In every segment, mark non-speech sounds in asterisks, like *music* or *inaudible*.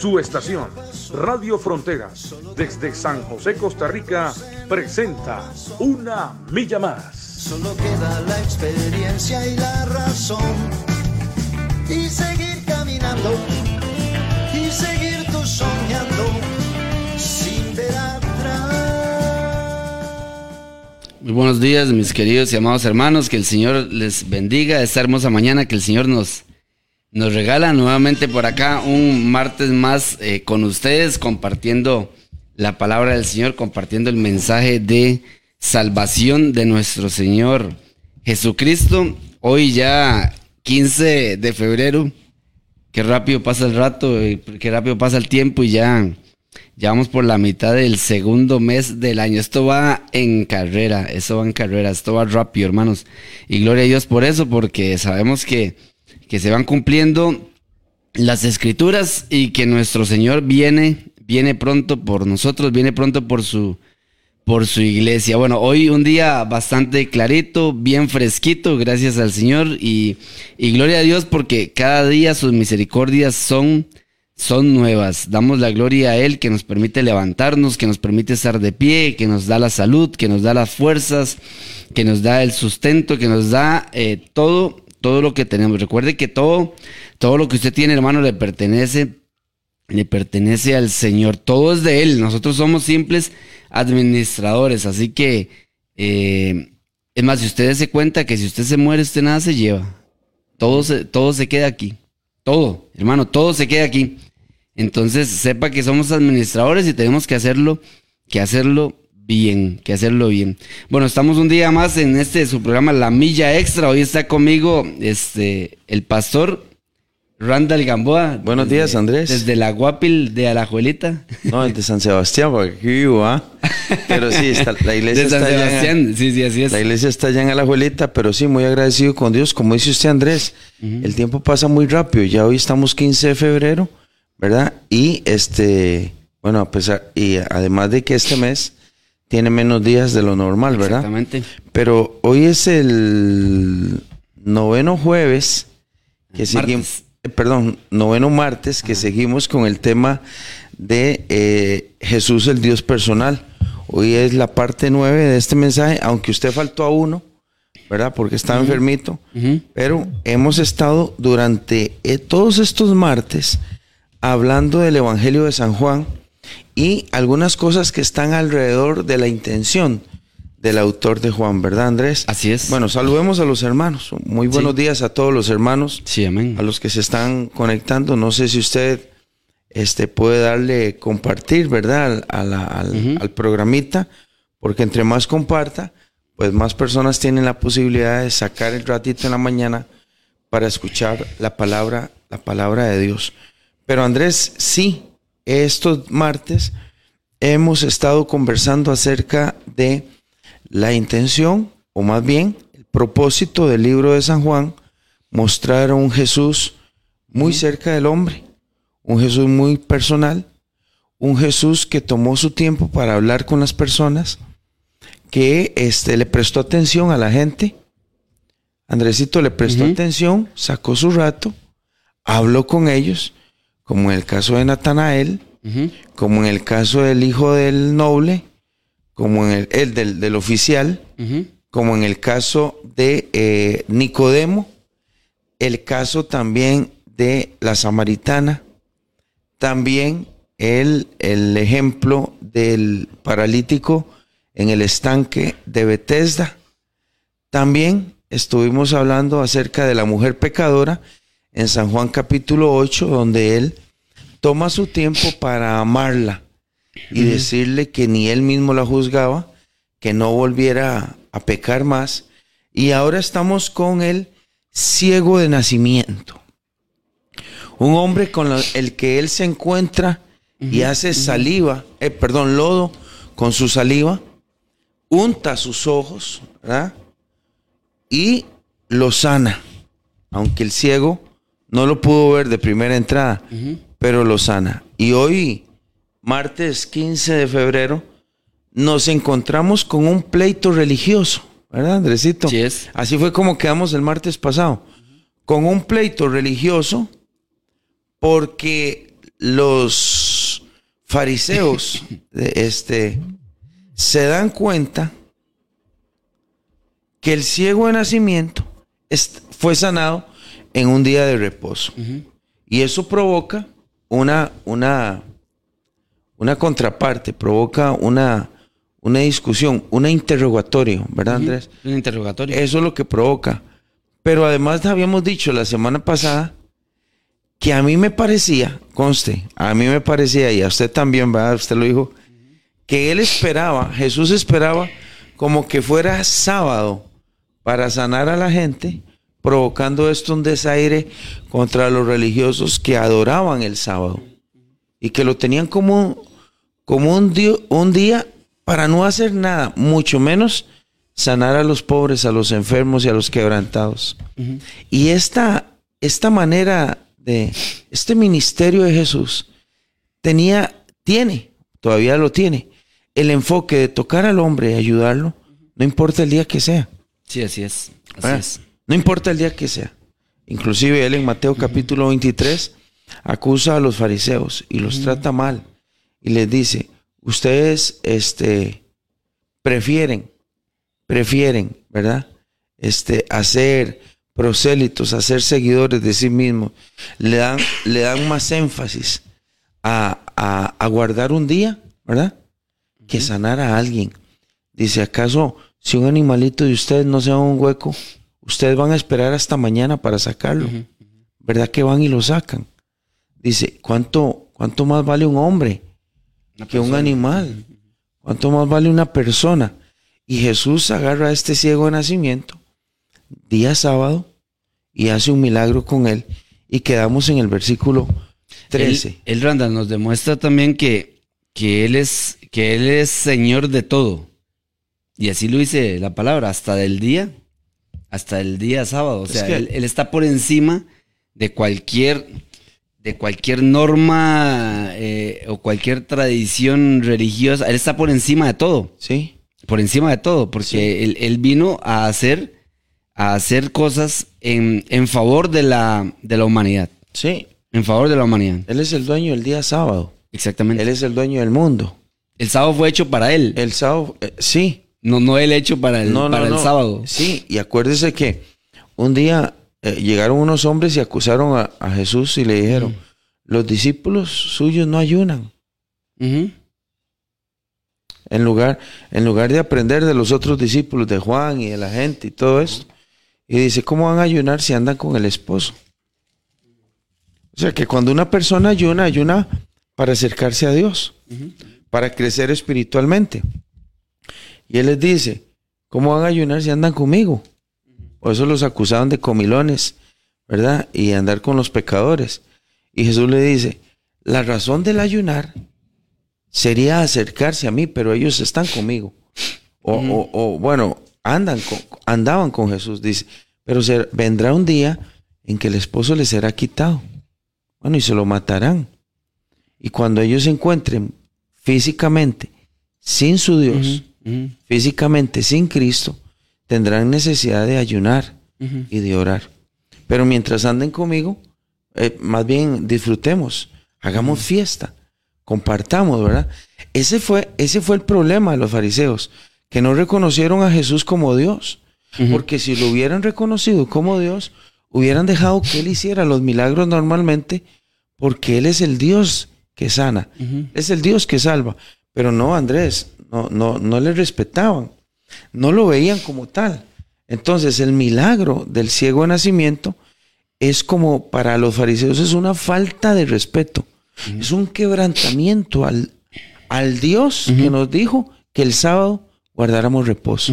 Su estación, Radio Fronteras, desde San José, Costa Rica, presenta Una Milla Más. Solo queda la experiencia y la razón. Y seguir caminando. Y seguir tú soñando. Sin ver atrás. Muy buenos días, mis queridos y amados hermanos. Que el Señor les bendiga esta hermosa mañana que el Señor nos, nos regala nuevamente por acá un martes más eh, con ustedes, compartiendo la palabra del Señor, compartiendo el mensaje de salvación de nuestro Señor Jesucristo. Hoy ya 15 de febrero, qué rápido pasa el rato, eh, qué rápido pasa el tiempo y ya, ya vamos por la mitad del segundo mes del año. Esto va en carrera, esto va en carrera, esto va rápido, hermanos. Y gloria a Dios por eso, porque sabemos que que se van cumpliendo las escrituras y que nuestro Señor viene, viene pronto por nosotros, viene pronto por su, por su iglesia. Bueno, hoy un día bastante clarito, bien fresquito, gracias al Señor y, y gloria a Dios porque cada día sus misericordias son, son nuevas. Damos la gloria a Él que nos permite levantarnos, que nos permite estar de pie, que nos da la salud, que nos da las fuerzas, que nos da el sustento, que nos da eh, todo todo lo que tenemos. Recuerde que todo, todo lo que usted tiene, hermano, le pertenece, le pertenece al Señor. Todo es de Él. Nosotros somos simples administradores. Así que, eh, es más, si usted se cuenta que si usted se muere, usted nada se lleva. Todo todo se queda aquí. Todo, hermano, todo se queda aquí. Entonces, sepa que somos administradores y tenemos que hacerlo, que hacerlo bien, que hacerlo bien. Bueno, estamos un día más en este su programa La Milla Extra. Hoy está conmigo este el pastor Randall Gamboa. Buenos días, Andrés. Desde la Guapil de Alajuelita. No, desde San Sebastián, porque aquí vivo, ¿ah? Pero sí, está, la *laughs* iglesia de San está Sebastián, allá. sí, sí, así es. La iglesia está allá en Alajuelita, pero sí, muy agradecido con Dios. Como dice usted, Andrés, el tiempo pasa muy rápido. Ya hoy estamos 15 de febrero, ¿verdad? Y este, bueno, a pesar, y además de que este mes tiene menos días de lo normal, ¿verdad? Exactamente. Pero hoy es el noveno jueves que seguimos, eh, perdón, noveno martes que seguimos con el tema de eh, Jesús el Dios personal. Hoy es la parte nueve de este mensaje, aunque usted faltó a uno, ¿verdad? Porque estaba enfermito, pero hemos estado durante eh, todos estos martes hablando del Evangelio de San Juan y algunas cosas que están alrededor de la intención del autor de Juan, ¿verdad, Andrés? Así es. Bueno, saludemos a los hermanos. Muy buenos días a todos los hermanos, Sí, amén. a los que se están conectando. No sé si usted este, puede darle compartir, ¿verdad? Al, a la- al- al programita, porque entre más comparta, pues más personas tienen la posibilidad de sacar el ratito en la mañana para escuchar la palabra, la palabra de Dios. Pero Andrés, sí, estos martes hemos estado conversando acerca de la intención, o más bien el propósito del libro de San Juan, mostrar a un Jesús muy cerca del hombre, un Jesús muy personal, un Jesús que tomó su tiempo para hablar con las personas, que este, le prestó atención a la gente. Andresito le prestó atención, sacó su rato, habló con ellos, como en el caso de Natanael, como en el caso del hijo del noble, como en el, el del, del oficial, como en el caso de eh, Nicodemo, el caso también de la samaritana, también el, el ejemplo del paralítico en el estanque de Bethesda. También estuvimos hablando acerca de la mujer pecadora en San Juan capítulo 8, donde él toma su tiempo para amarla y decirle que ni él mismo la juzgaba, que no volviera a pecar más. Y ahora estamos con el ciego de nacimiento. Un hombre con la- el que él se encuentra y hace saliva, eh, perdón, lodo con su saliva unta sus ojos, ¿verdad? Y lo sana. Aunque el ciego no lo pudo ver de primera entrada, pero lo sana. Y hoy, martes 15 de febrero, nos encontramos con un pleito religioso, ¿verdad, Andresito? Sí es. Así fue como quedamos el martes pasado, con un pleito religioso, porque los fariseos *laughs* de este, se dan cuenta que el ciego de nacimiento fue sanado en un día de reposo. Y eso provoca una, una, una contraparte, provoca una, una discusión, un interrogatorio, ¿verdad, Andrés? Un interrogatorio. Eso es lo que provoca. Pero además habíamos dicho la semana pasada que a mí me parecía, conste, a mí me parecía, y a usted también, ¿verdad? Usted lo dijo, que él esperaba, Jesús esperaba como que fuera sábado para sanar a la gente, provocando esto un desaire contra los religiosos que adoraban el sábado y que lo tenían como, como un, día, un día para no hacer nada, mucho menos sanar a los pobres, a los enfermos y a los quebrantados. Y esta, esta manera de, este ministerio de Jesús tenía, tiene, todavía lo tiene, el enfoque de tocar al hombre y ayudarlo, no importa el día que sea. Sí, así es. Así ¿verdad? es. No importa el día que sea. Inclusive él en Mateo capítulo 23 acusa a los fariseos y los trata mal y les dice, ustedes este prefieren prefieren, ¿verdad? Este hacer prosélitos, hacer seguidores de sí mismos. Le dan le dan más énfasis a, a- a guardar un día, ¿verdad? Que sanar a alguien. Dice, ¿acaso si un animalito de ustedes no se va a un hueco, ustedes van a esperar hasta mañana para sacarlo? ¿Verdad que van y lo sacan? Dice, ¿cuánto, cuánto más vale un hombre que un animal? ¿Cuánto más vale una persona? Y Jesús agarra a este ciego de nacimiento, día sábado, y hace un milagro con él. Y quedamos en el versículo 13. Él, él, Randall, nos demuestra también que, que, él es, que Él es Señor de todo. Y así lo dice la palabra, hasta del día, hasta el día sábado. O sea, él está por encima de cualquier, de cualquier norma eh, o cualquier tradición religiosa. Él está por encima de todo. ¿Sí? Por encima de todo, porque él, él vino a hacer, a hacer cosas en, en favor de la, de la humanidad. Sí. En favor de la humanidad. Él es el dueño del día sábado. Exactamente. Él es el dueño del mundo. El sábado fue hecho para él. El sábado, eh, sí. No, no él hecho para el, No, no, para el sábado. Sí, y acuérdese que un día eh, llegaron unos hombres y acusaron a, a Jesús y le dijeron, los discípulos suyos no ayunan. En lugar, en lugar de aprender de los otros discípulos, de Juan y de la gente y todo esto. Y dice, ¿cómo van a ayunar si andan con el esposo? O sea que cuando una persona ayuna, ayuna para acercarse a Dios, para crecer espiritualmente. Y él les dice, ¿cómo van a ayunar si andan conmigo? Por eso los acusaban de comilones, ¿verdad? Y andar con los pecadores. Y Jesús le dice, la razón del ayunar sería acercarse a mí, pero ellos están conmigo. O, o- o, bueno, andan con- andaban con Jesús, dice, pero se- vendrá un día en que el esposo les será quitado. Bueno, y se lo matarán. Y cuando ellos se encuentren físicamente sin su Dios, Físicamente sin Cristo, tendrán necesidad de ayunar y de orar. Pero mientras anden conmigo, eh, más bien disfrutemos, hagamos fiesta, compartamos, ¿verdad? Ese fue, ese fue el problema de los fariseos, que no reconocieron a Jesús como Dios. Porque si lo hubieran reconocido como Dios, hubieran dejado que Él hiciera los milagros normalmente, porque Él es el Dios que sana, es el Dios que salva. Pero no, Andrés, no, no, no le respetaban, no lo veían como tal. Entonces, el milagro del ciego de nacimiento es como para los fariseos es una falta de respeto, es un quebrantamiento al, al Dios que nos dijo que el sábado guardáramos reposo.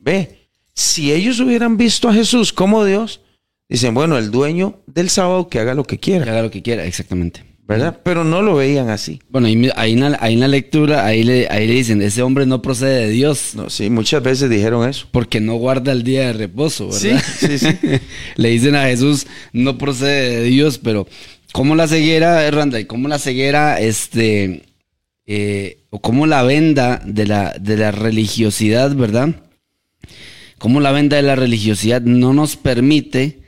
Ve, si ellos hubieran visto a Jesús como Dios, dicen, bueno, el dueño del sábado que haga lo que Que quiera. haga lo que quiera, exactamente. ¿Verdad? Pero no lo veían así. Bueno, ahí, ahí, en, la, ahí en la lectura, ahí le, ahí le dicen, ese hombre no procede de Dios. No, sí, muchas veces dijeron eso. Porque no guarda el día de reposo, ¿verdad? Sí, sí, sí. *laughs* le dicen a Jesús, no procede de Dios, pero ¿cómo la ceguera, Randall? ¿Cómo la ceguera, este, eh, o cómo la venda de la, de la religiosidad, ¿verdad? Cómo la venda de la religiosidad no nos permite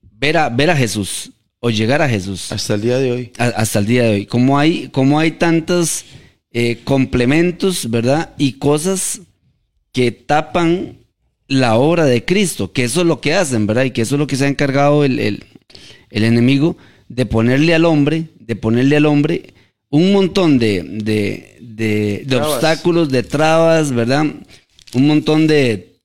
ver a, ver a Jesús o llegar a Jesús. Hasta el día de hoy. hasta el día de hoy. Como hay, como hay tantos eh, complementos, ¿verdad? Y cosas que tapan la obra de Cristo, que eso es lo que hacen, ¿verdad? Y que eso es lo que se ha encargado el, el, el enemigo de ponerle al hombre, de ponerle al hombre un montón de, de, de, de obstáculos, de trabas, ¿verdad? Un montón de,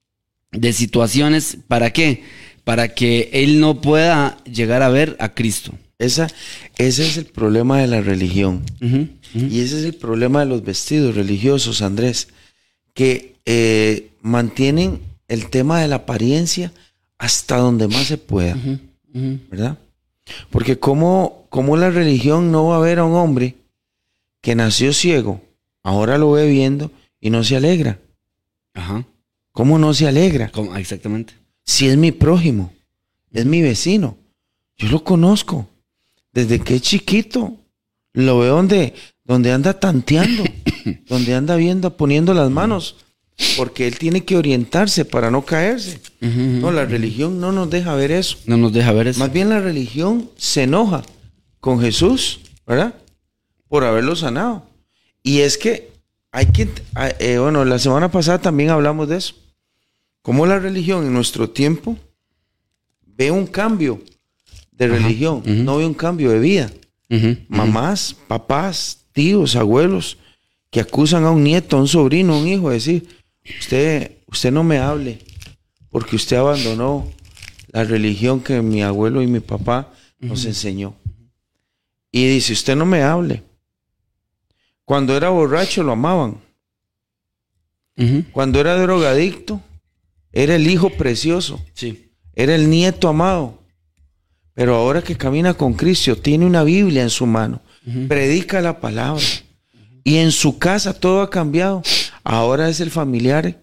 de situaciones. ¿Para qué? Para que él no pueda llegar a ver a Cristo. Esa, ese es el problema de la religión. Y ese es el problema de los vestidos religiosos, Andrés, que eh, mantienen el tema de la apariencia hasta donde más se pueda. ¿Verdad? Porque como, como la religión no va a ver a un hombre que nació ciego, ahora lo ve viendo y no se alegra. Ajá. ¿Cómo no se alegra? ¿Cómo? Exactamente. Si es mi prójimo, es mi vecino, yo lo conozco. Desde que es chiquito, lo veo donde, donde anda tanteando, *coughs* donde anda viendo, poniendo las manos, porque él tiene que orientarse para no caerse. No, la religión no nos deja ver eso. No nos deja ver eso. Más bien la religión se enoja con Jesús, ¿verdad? Por haberlo sanado. Y es que hay que, eh, bueno, la semana pasada también hablamos de eso. Cómo la religión en nuestro tiempo ve un cambio de religión, no ve un cambio de vida. Mamás, papás, tíos, abuelos que acusan a un nieto, a un sobrino, a un hijo, de decir, usted, usted no me hable porque usted abandonó la religión que mi abuelo y mi papá nos enseñó. Y dice, usted no me hable. Cuando era borracho lo amaban. Cuando era drogadicto, era el hijo precioso. Sí. Era el nieto amado. Pero ahora que camina con Cristo, tiene una Biblia en su mano, predica la palabra. Y en su casa todo ha cambiado. Ahora es el familiar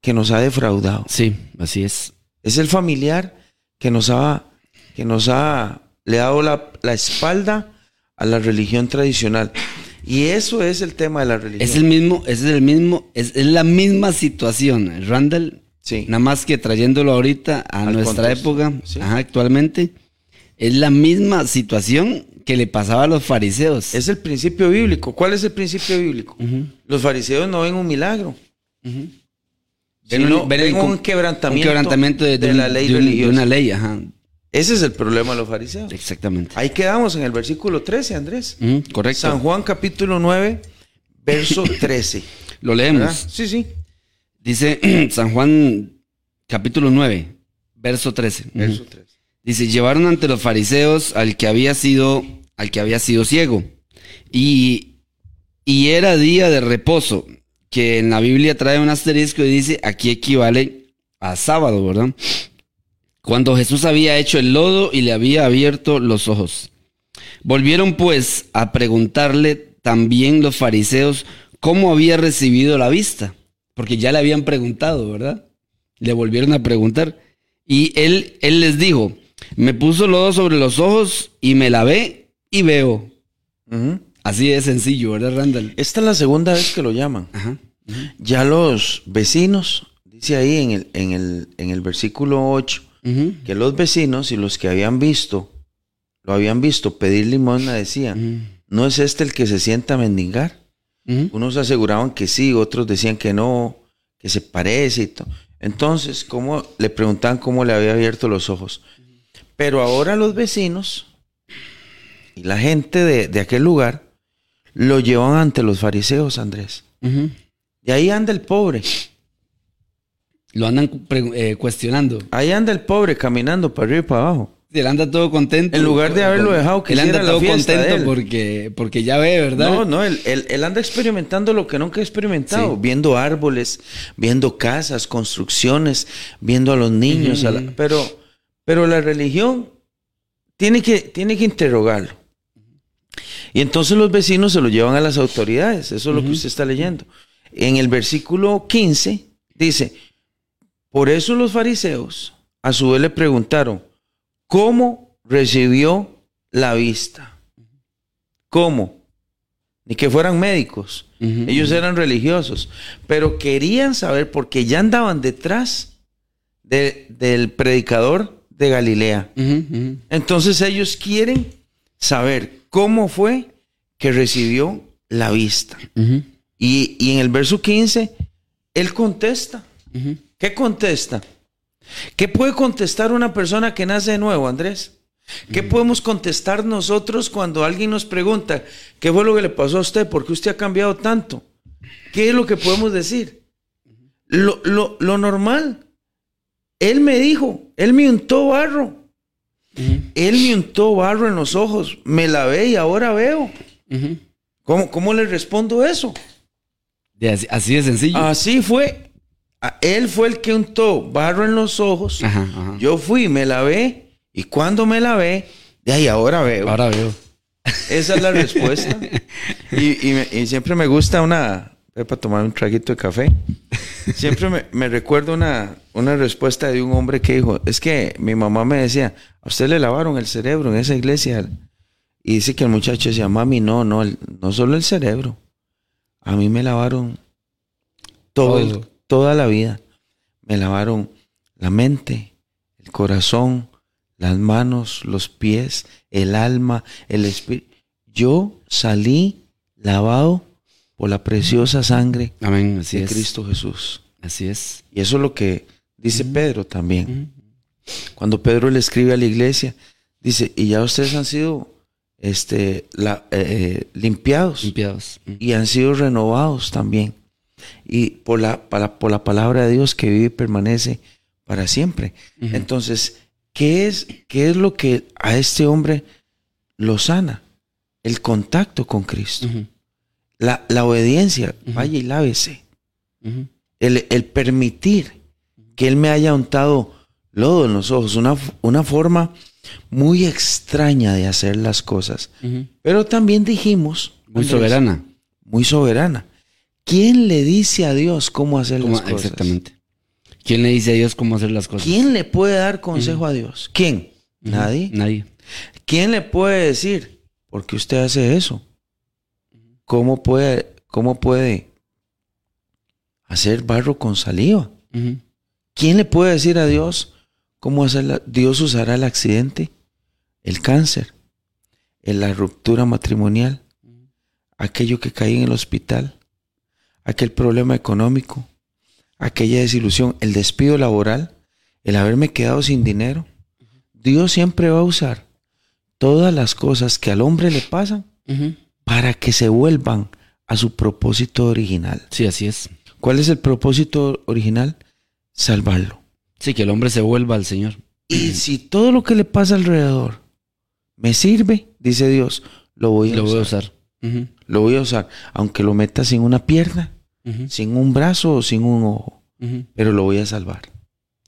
que nos ha defraudado. Sí, así es. Es el familiar que nos ha, que nos ha, le ha dado la, la espalda a la religión tradicional. Y eso es el tema de la religión. Es el mismo, es el mismo, es, es la misma situación. Randall Sí. Nada más que trayéndolo ahorita a Al nuestra contexto, época, sí. ajá, actualmente, es la misma situación que le pasaba a los fariseos. Es el principio bíblico. ¿Cuál es el principio bíblico? Los fariseos no ven un milagro. ven un quebrantamiento, un quebrantamiento de, de de la ley de religiosa. de una ley, ajá. Ese es el problema de los fariseos. Exactamente. Ahí quedamos en el versículo 13, Andrés. Correcto. San Juan capítulo 9, verso *coughs* 13. Lo leemos. ¿verdad? Sí, sí. Dice *clears throat* San Juan capítulo 9, verso 13. Ujú. Verso 13. Dice, llevaron ante los fariseos al que había sido, al que había sido ciego. Y, y era día de reposo, que en la Biblia trae un asterisco y dice, aquí equivale a sábado, ¿verdad? Cuando Jesús había hecho el lodo y le había abierto los ojos. Volvieron pues a preguntarle también los fariseos cómo había recibido la vista, porque ya le habían preguntado, ¿verdad? Le volvieron a preguntar. Y él, él les dijo, me puso lodo sobre los ojos y me lavé y veo. Así de sencillo, ¿verdad, Randall? Esta es la segunda vez que lo llaman. Ajá. Ya los vecinos, dice ahí en el, en el, en el versículo 8, Ujú. que los vecinos y los que habían visto, lo habían visto pedir limosna, decían. ¿no es este el que se sienta a mendigar? Unos aseguraban que sí, otros decían que no, que se parece y todo. Entonces, ¿cómo le preguntaban cómo le había abierto los ojos? Pero ahora los vecinos y la gente de, de aquel lugar lo llevan ante los fariseos, Andrés. Y ahí anda el pobre. Lo andan eh, cuestionando. Ahí anda el pobre caminando para arriba y para abajo. Él anda todo contento. En lugar de haberlo dejado que Él anda la todo contento porque, porque ya ve, ¿verdad? No, no, él, él- él anda experimentando lo que nunca ha experimentado, Sí. viendo árboles, viendo casas, construcciones, viendo a los niños, a la- pero, pero la religión tiene que, tiene que interrogarlo. Y entonces los vecinos se lo llevan a las autoridades. Eso es lo que usted está leyendo. En el versículo 15 dice, por eso los fariseos a su vez le preguntaron, ¿cómo recibió la vista? ¿Cómo? Ni que fueran médicos. Ellos eran religiosos, pero querían saber porque ya andaban detrás del predicador de Galilea. Entonces ellos quieren saber cómo fue que recibió la vista. y, y, en el verso 15, él contesta. ¿Qué contesta? ¿Qué puede contestar una persona que nace de nuevo, Andrés? ¿Qué podemos contestar nosotros cuando alguien nos pregunta, ¿qué fue lo que le pasó a usted? ¿Por qué usted ha cambiado tanto? ¿Qué es lo que podemos decir? Lo, normal. Él me dijo, él me untó barro. Él me untó barro en los ojos, me lavé y ahora veo. ¿Cómo, le respondo eso? así, de sencillo. Así fue. Él fue el que untó barro en los ojos. Yo fui, me lavé y cuando me la ve, de ahí ahora veo. Ahora veo. Esa es la *laughs* respuesta. y, siempre me gusta una, para tomar un traguito de café. Siempre me, recuerdo una, una respuesta de un hombre que dijo, es que mi mamá me decía, a usted le lavaron el cerebro en esa iglesia. Y dice que el muchacho decía, mami, no, no, no solo el cerebro. A mí me lavaron todo, toda la vida. Me lavaron la mente, el corazón, las manos, los pies, el alma, el espíritu. Yo salí lavado por la preciosa sangre de Cristo Jesús. Así es. Y eso es lo que dice Pedro también. Cuando Pedro le escribe a la iglesia, dice, y ya ustedes han sido este, la, eh, limpiados, limpiados. y han sido renovados también. Y por la, por la palabra de Dios que vive y permanece para siempre. Entonces, ¿Qué es, ¿Qué es lo que a este hombre lo sana? El contacto con Cristo. la, obediencia, vaya y lávese. el, permitir que Él me haya untado lodo en los ojos, una, una forma muy extraña de hacer las cosas. Pero también dijimos... Muy soberana. Muy soberana. ¿Quién le dice a Dios cómo hacer las cosas? Exactamente. ¿Quién le dice a Dios cómo hacer las cosas? ¿Quién le puede dar consejo a Dios? ¿Quién? Nadie. Nadie. ¿Quién le puede decir, por qué usted hace eso? ¿Cómo puede, cómo puede hacer barro con saliva? ¿Quién le puede decir a Dios cómo hacer Dios usará el accidente, el cáncer, la ruptura matrimonial, aquello que caí en el hospital, aquel problema económico, aquella desilusión, el despido laboral, el haberme quedado sin dinero. Dios siempre va a usar todas las cosas que al hombre le pasan para que se vuelvan a su propósito original. Sí, así es. ¿Cuál es el propósito original? Salvarlo. Sí, que el hombre se vuelva al Señor. Y si todo lo que le pasa alrededor me sirve, dice Dios, lo voy a lo usar. Voy a usar. Lo voy a usar, aunque lo meta sin una pierna, sin un brazo o sin un ojo, pero lo voy a salvar.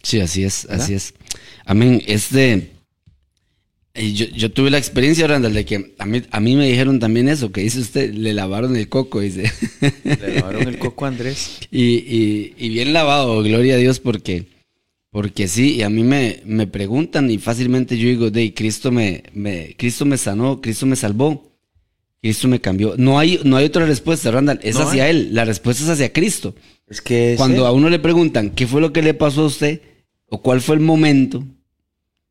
Sí, así es, así es. Amén. Este, yo, yo, tuve la experiencia, Randall, de que a mí, a mí me dijeron también eso, que dice usted, le lavaron el coco, dice. Le lavaron el coco a Andrés. *laughs* Y, y, bien lavado, gloria a Dios, porque, porque sí, y a mí me, me preguntan y fácilmente yo digo, de Cristo me, me, Cristo me sanó, Cristo me salvó. Cristo me cambió. No hay, no hay otra respuesta, Randall. Es hacia Él. La respuesta es hacia Cristo. Es que cuando a uno le preguntan qué fue lo que le pasó a usted o cuál fue el momento,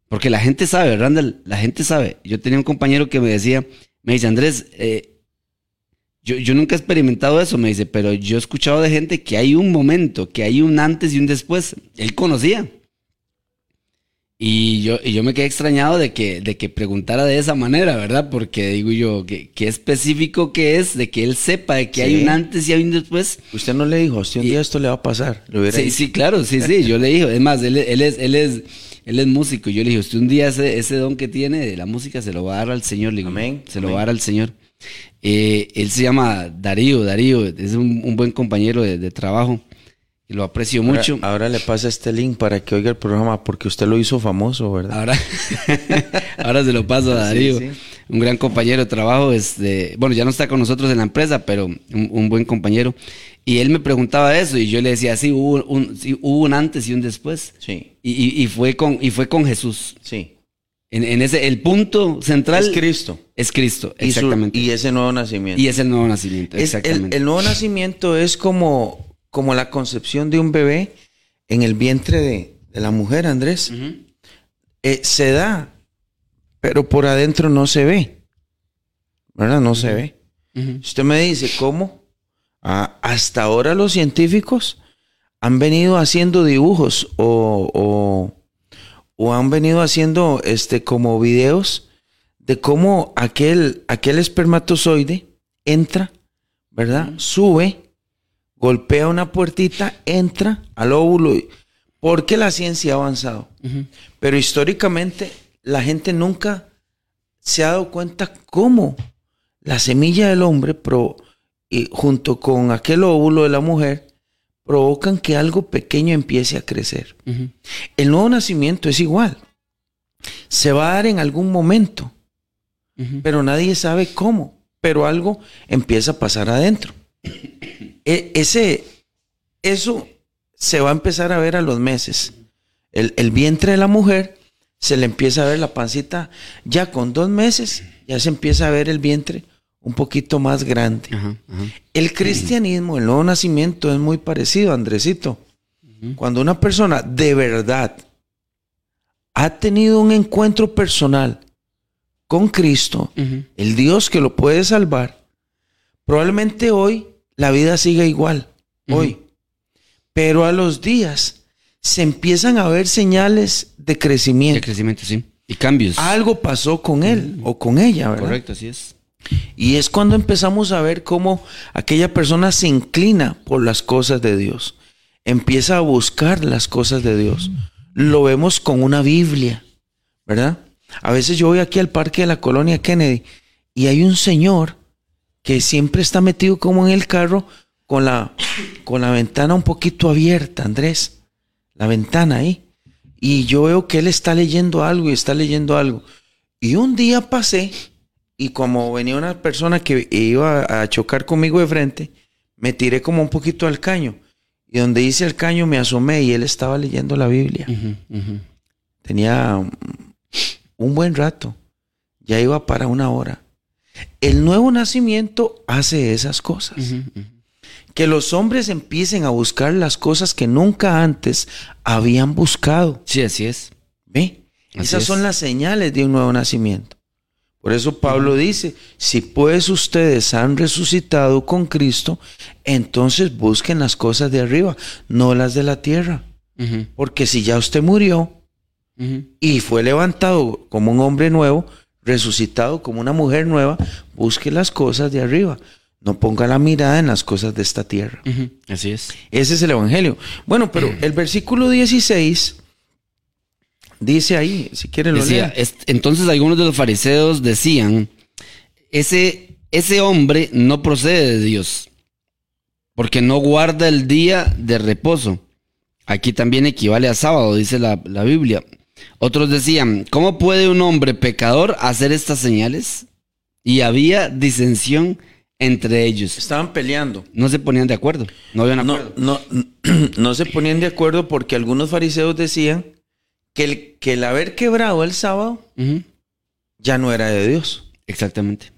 porque la gente sabe, Randall, la gente sabe. Yo tenía un compañero que me decía, me dice, Andrés, eh, yo, yo nunca he experimentado eso, me dice, pero yo he escuchado de gente que hay un momento, que hay un antes y un después. Él conocía. Y yo, y yo me quedé extrañado de que, de que preguntara de esa manera, ¿verdad? Porque digo yo, ¿qué, específico que es de que él sepa de que hay un antes y hay un después? Usted no le dijo, si un día esto le va a pasar, Sí, sí, claro, sí, sí, yo le dije, es más, él, él, es, él es, él es músico, yo le dije, usted un día ese, ese don que tiene de la música se lo va a dar al Señor, le Amén. se lo va a dar al Señor. Eh, él se llama Darío, Darío, es un, buen compañero de, de trabajo y lo aprecio mucho. Ahora, le pasa este link para que oiga el programa porque usted lo hizo famoso, ¿verdad? Ahora, *laughs* ahora se lo paso a Darío, un gran compañero de trabajo. Este, bueno, ya no está con nosotros en la empresa, pero un, buen compañero. Y él me preguntaba eso y yo le decía, sí, hubo un, hubo un antes y un después. Sí. Y, y, fue, con, y fue con Jesús. Sí. En, ese, el punto central. Es Cristo. Es Cristo, exactamente. Y, ese nuevo nacimiento. Y es el nuevo nacimiento, exactamente. el, nuevo nacimiento es como, como la concepción de un bebé en el vientre de, la mujer, Andrés. Eh, se da, pero por adentro no se ve. ¿Verdad? No se ve. Usted me dice, ¿cómo? Ah, hasta ahora los científicos han venido haciendo dibujos o o han venido haciendo este como videos de cómo aquel, aquel espermatozoide entra, ¿verdad? Sube, golpea una puertita, entra al óvulo, porque la ciencia ha avanzado. Pero históricamente la gente nunca se ha dado cuenta cómo la semilla del hombre, pro, y junto con aquel óvulo de la mujer, provocan que algo pequeño empiece a crecer. El nuevo nacimiento es igual. Se va a dar en algún momento, pero nadie sabe cómo, pero algo empieza a pasar adentro. E, ese, eso se va a empezar a ver a los meses. El, el, vientre de la mujer se le empieza a ver la pancita, ya con dos meses ya se empieza a ver el vientre un poquito más grande. El cristianismo, el nuevo nacimiento es muy parecido, Andresito. Cuando una persona de verdad ha tenido un encuentro personal con Cristo, el Dios que lo puede salvar, probablemente hoy la vida siga igual, hoy. Pero a los días se empiezan a ver señales de crecimiento. De crecimiento, sí. Y cambios. Algo pasó con él o con ella, ¿verdad? Correcto, así es. Y es cuando empezamos a ver cómo aquella persona se inclina por las cosas de Dios, empieza a buscar las cosas de Dios. Lo vemos con una Biblia, ¿verdad? A veces yo voy aquí al parque de la colonia Kennedy y hay un señor que siempre está metido como en el carro con la, con la ventana un poquito abierta, Andrés, la ventana ahí. Y yo veo que él está leyendo algo y está leyendo algo. Y un día pasé y como venía una persona que iba a chocar conmigo de frente, me tiré como un poquito al caño. Y donde hice el caño me asomé y él estaba leyendo la Biblia. Tenía un buen rato. Ya iba para una hora. El nuevo nacimiento hace esas cosas. Que los hombres empiecen a buscar las cosas que nunca antes habían buscado. Sí, así es. ¿Ve? Esas son las señales de un nuevo nacimiento. Por eso Pablo dice, si pues ustedes han resucitado con Cristo, entonces busquen las cosas de arriba, no las de la tierra. Porque si ya usted murió y fue levantado como un hombre nuevo, resucitado como una mujer nueva, busque las cosas de arriba. No ponga la mirada en las cosas de esta tierra. Así es. Ese es el Evangelio. Bueno, pero el versículo 16 Dice ahí, si quieren lo Decía, entonces algunos de los fariseos decían, ese, ese hombre no procede de Dios, porque no guarda el día de reposo. Aquí también equivale a sábado, dice la, la Biblia. Otros decían, ¿cómo puede un hombre pecador hacer estas señales? Y había disensión entre ellos. Estaban peleando. No se ponían de acuerdo. No habían acuerdo. No, no, *clears throat* no se ponían de acuerdo porque algunos fariseos decían que el, que el haber quebrado el sábado ya no era de Dios. Exactamente.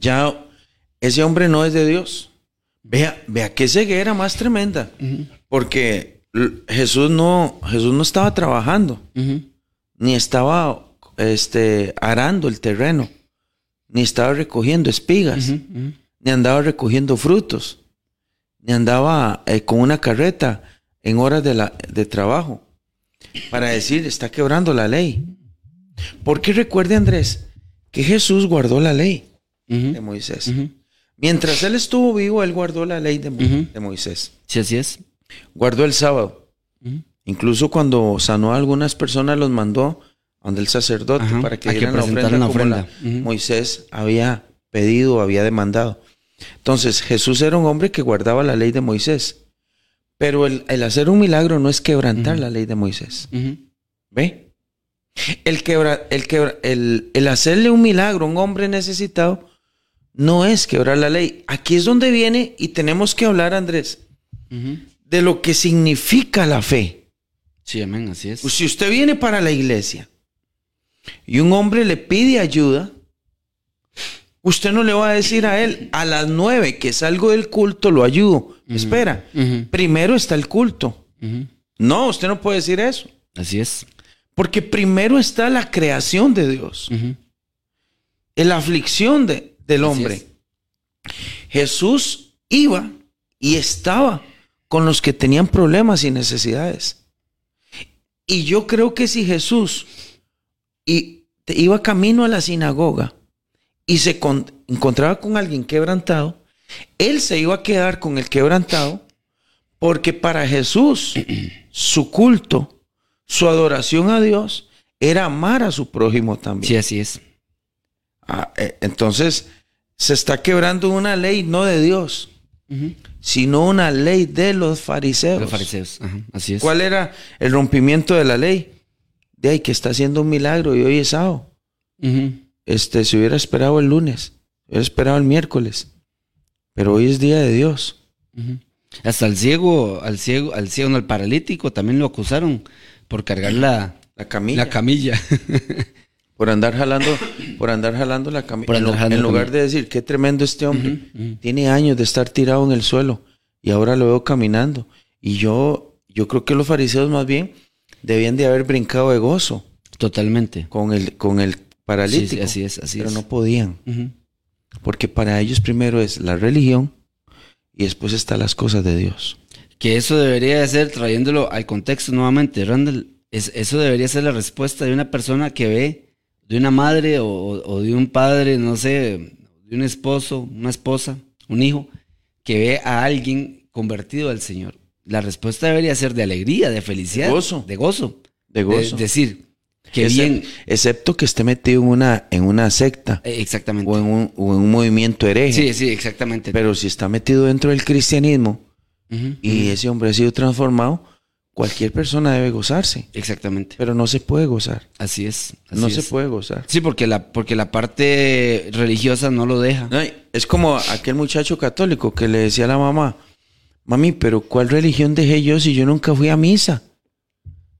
Ya ese hombre no es de Dios. Vea, vea qué ceguera más tremenda. Porque Jesús no, Jesús no estaba trabajando, ni estaba este, arando el terreno, ni estaba recogiendo espigas, ni andaba recogiendo frutos, ni andaba eh, con una carreta en horas de, la, de trabajo para decir, está quebrando la ley. Porque recuerde, Andrés, que Jesús guardó la ley de Moisés. Mientras él estuvo vivo, él guardó la ley de, Moisés. Sí, así es. Guardó el sábado. Incluso cuando sanó a algunas personas, los mandó donde el sacerdote para que dieran la ofrenda, Moisés había pedido, había demandado. Entonces, Jesús era un hombre que guardaba la ley de Moisés. Pero el, el hacer un milagro no es quebrantar la ley de Moisés. ¿Ve? El, quebra, el, quebra- el, el hacerle un milagro a un hombre necesitado no es quebrar la ley. Aquí es donde viene y tenemos que hablar, Andrés. De lo que significa la fe. Sí, amén, así es. Pues si usted viene para la iglesia y un hombre le pide ayuda, usted no le va a decir a él, a las nueve que salgo del culto lo ayudo. Espera, primero está el culto. No, usted no puede decir eso. Así es. Porque primero está la creación de Dios, la aflicción de- del Así hombre. es. Jesús iba y estaba con los que tenían problemas y necesidades. Y yo creo que si Jesús iba camino a la sinagoga y se con- encontraba con alguien quebrantado, él se iba a quedar con el quebrantado porque para Jesús *clears throat* su culto, su adoración a Dios era amar a su prójimo también. Sí, así es. Ah, eh, entonces, se está quebrando una ley no de Dios. Sino una ley de los fariseos. Los fariseos. Ajá, así es. ¿Cuál era el rompimiento de la ley? De ahí que está haciendo un milagro y hoy es sábado. Este, se hubiera esperado el lunes, se hubiera esperado el miércoles, pero hoy es día de Dios. Hasta el ciego, al ciego, al ciego, no, al paralítico también lo acusaron por cargar la, La camilla. la camilla. *laughs* por andar jalando, por andar jalando la camilla. Por En, lugar de decir, qué tremendo este hombre. Tiene años de estar tirado en el suelo y ahora lo veo caminando. Y yo, yo creo que los fariseos más bien debían de haber brincado de gozo Totalmente. con el, con el paralítico. Sí, sí, así es, así pero es. no podían. Porque para ellos primero es la religión y después están las cosas de Dios. Que eso debería de ser, trayéndolo al contexto nuevamente, Randall, es, eso debería ser la respuesta de una persona que ve, de una madre o, de un padre, no sé, de un esposo, una esposa, un hijo, que ve a alguien convertido al Señor. La respuesta debería ser de alegría, de felicidad, De gozo. de gozo. De gozo. De- decir, que bien, Excepto que esté metido en una, en una secta eh, exactamente. o en un, o en un movimiento hereje. Sí, sí, exactamente. Pero si está metido dentro del cristianismo y ese hombre ha sido transformado, cualquier persona debe gozarse. Exactamente. Pero no se puede gozar. Así es. así no es. se puede gozar. Sí, porque la, porque la parte religiosa no lo deja. No, es como aquel muchacho católico que le decía a la mamá, mami, pero ¿cuál religión dejé yo si yo nunca fui a misa?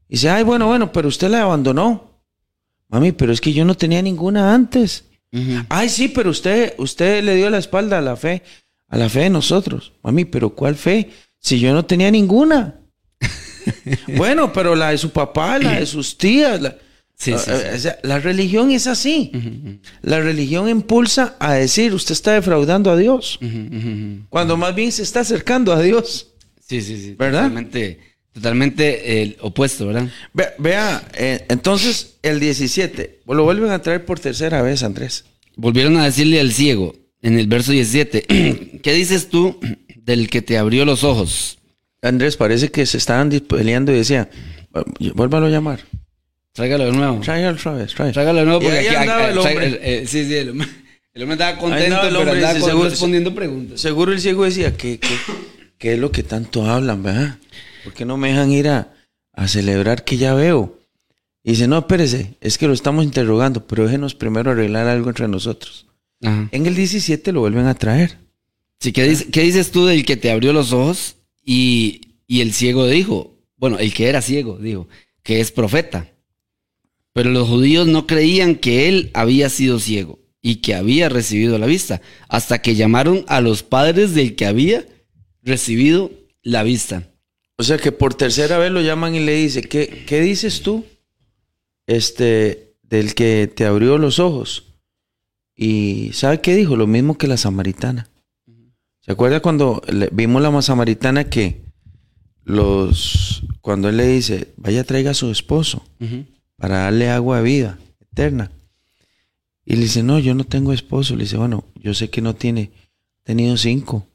Y dice, ay, bueno, bueno, pero usted la abandonó. Mami, pero es que yo no tenía ninguna antes. Ay, sí, pero usted, usted le dio la espalda a la fe, a la fe de nosotros. Mami, pero ¿cuál fe? Si yo no tenía ninguna. *laughs* bueno, pero la de su papá, la de sus tías. La, Sí, sí, Eh, sí. o sea, la religión es así. La religión impulsa a decir, usted está defraudando a Dios, cuando más bien se está acercando a Dios. Sí, sí, sí. ¿Verdad? Totalmente, totalmente el opuesto, ¿verdad? Ve- vea, eh, entonces el 17, lo vuelven a traer por tercera vez, Andrés. Volvieron a decirle al ciego en el verso 17, *clears throat* ¿qué dices tú del que te abrió los ojos? Andrés, parece que se estaban peleando y decía, "Eh, vuélvalo a llamar. Tráigalo de nuevo. Tráigalo otra vez, tráigalo. Tráigalo de nuevo porque aquí- andaba aquí- el hombre. traiga- eh, sí, sí, el hombre, el hombre estaba contento, andaba el pero hombre, andaba con- seguro- respondiendo preguntas. Seguro el ciego decía, ¿qué, qué, qué es lo que tanto hablan, verdad? ¿Por qué no me dejan ir a, a celebrar que ya veo? Y dice, no, espérese, es que lo estamos interrogando, pero déjenos primero arreglar algo entre nosotros. Ajá. En el 17 lo vuelven a traer. Sí, ¿qué, dice- qué dices tú del que te abrió los ojos? Y, el ciego dijo, bueno, el que era ciego dijo, que es profeta. Pero los judíos no creían que él había sido ciego y que había recibido la vista, hasta que llamaron a los padres del que había recibido la vista. O sea que por tercera vez lo llaman y le dice, ¿qué, qué dices tú? Este, del que te abrió los ojos. Y ¿sabe qué dijo? Lo mismo que la samaritana. ¿Se acuerda cuando vimos la samaritana que los, cuando él le dice, vaya traiga a su esposo para darle agua de vida eterna? Y le dice, no, yo no tengo esposo. Le dice, bueno, yo sé que no tiene, tenido cinco.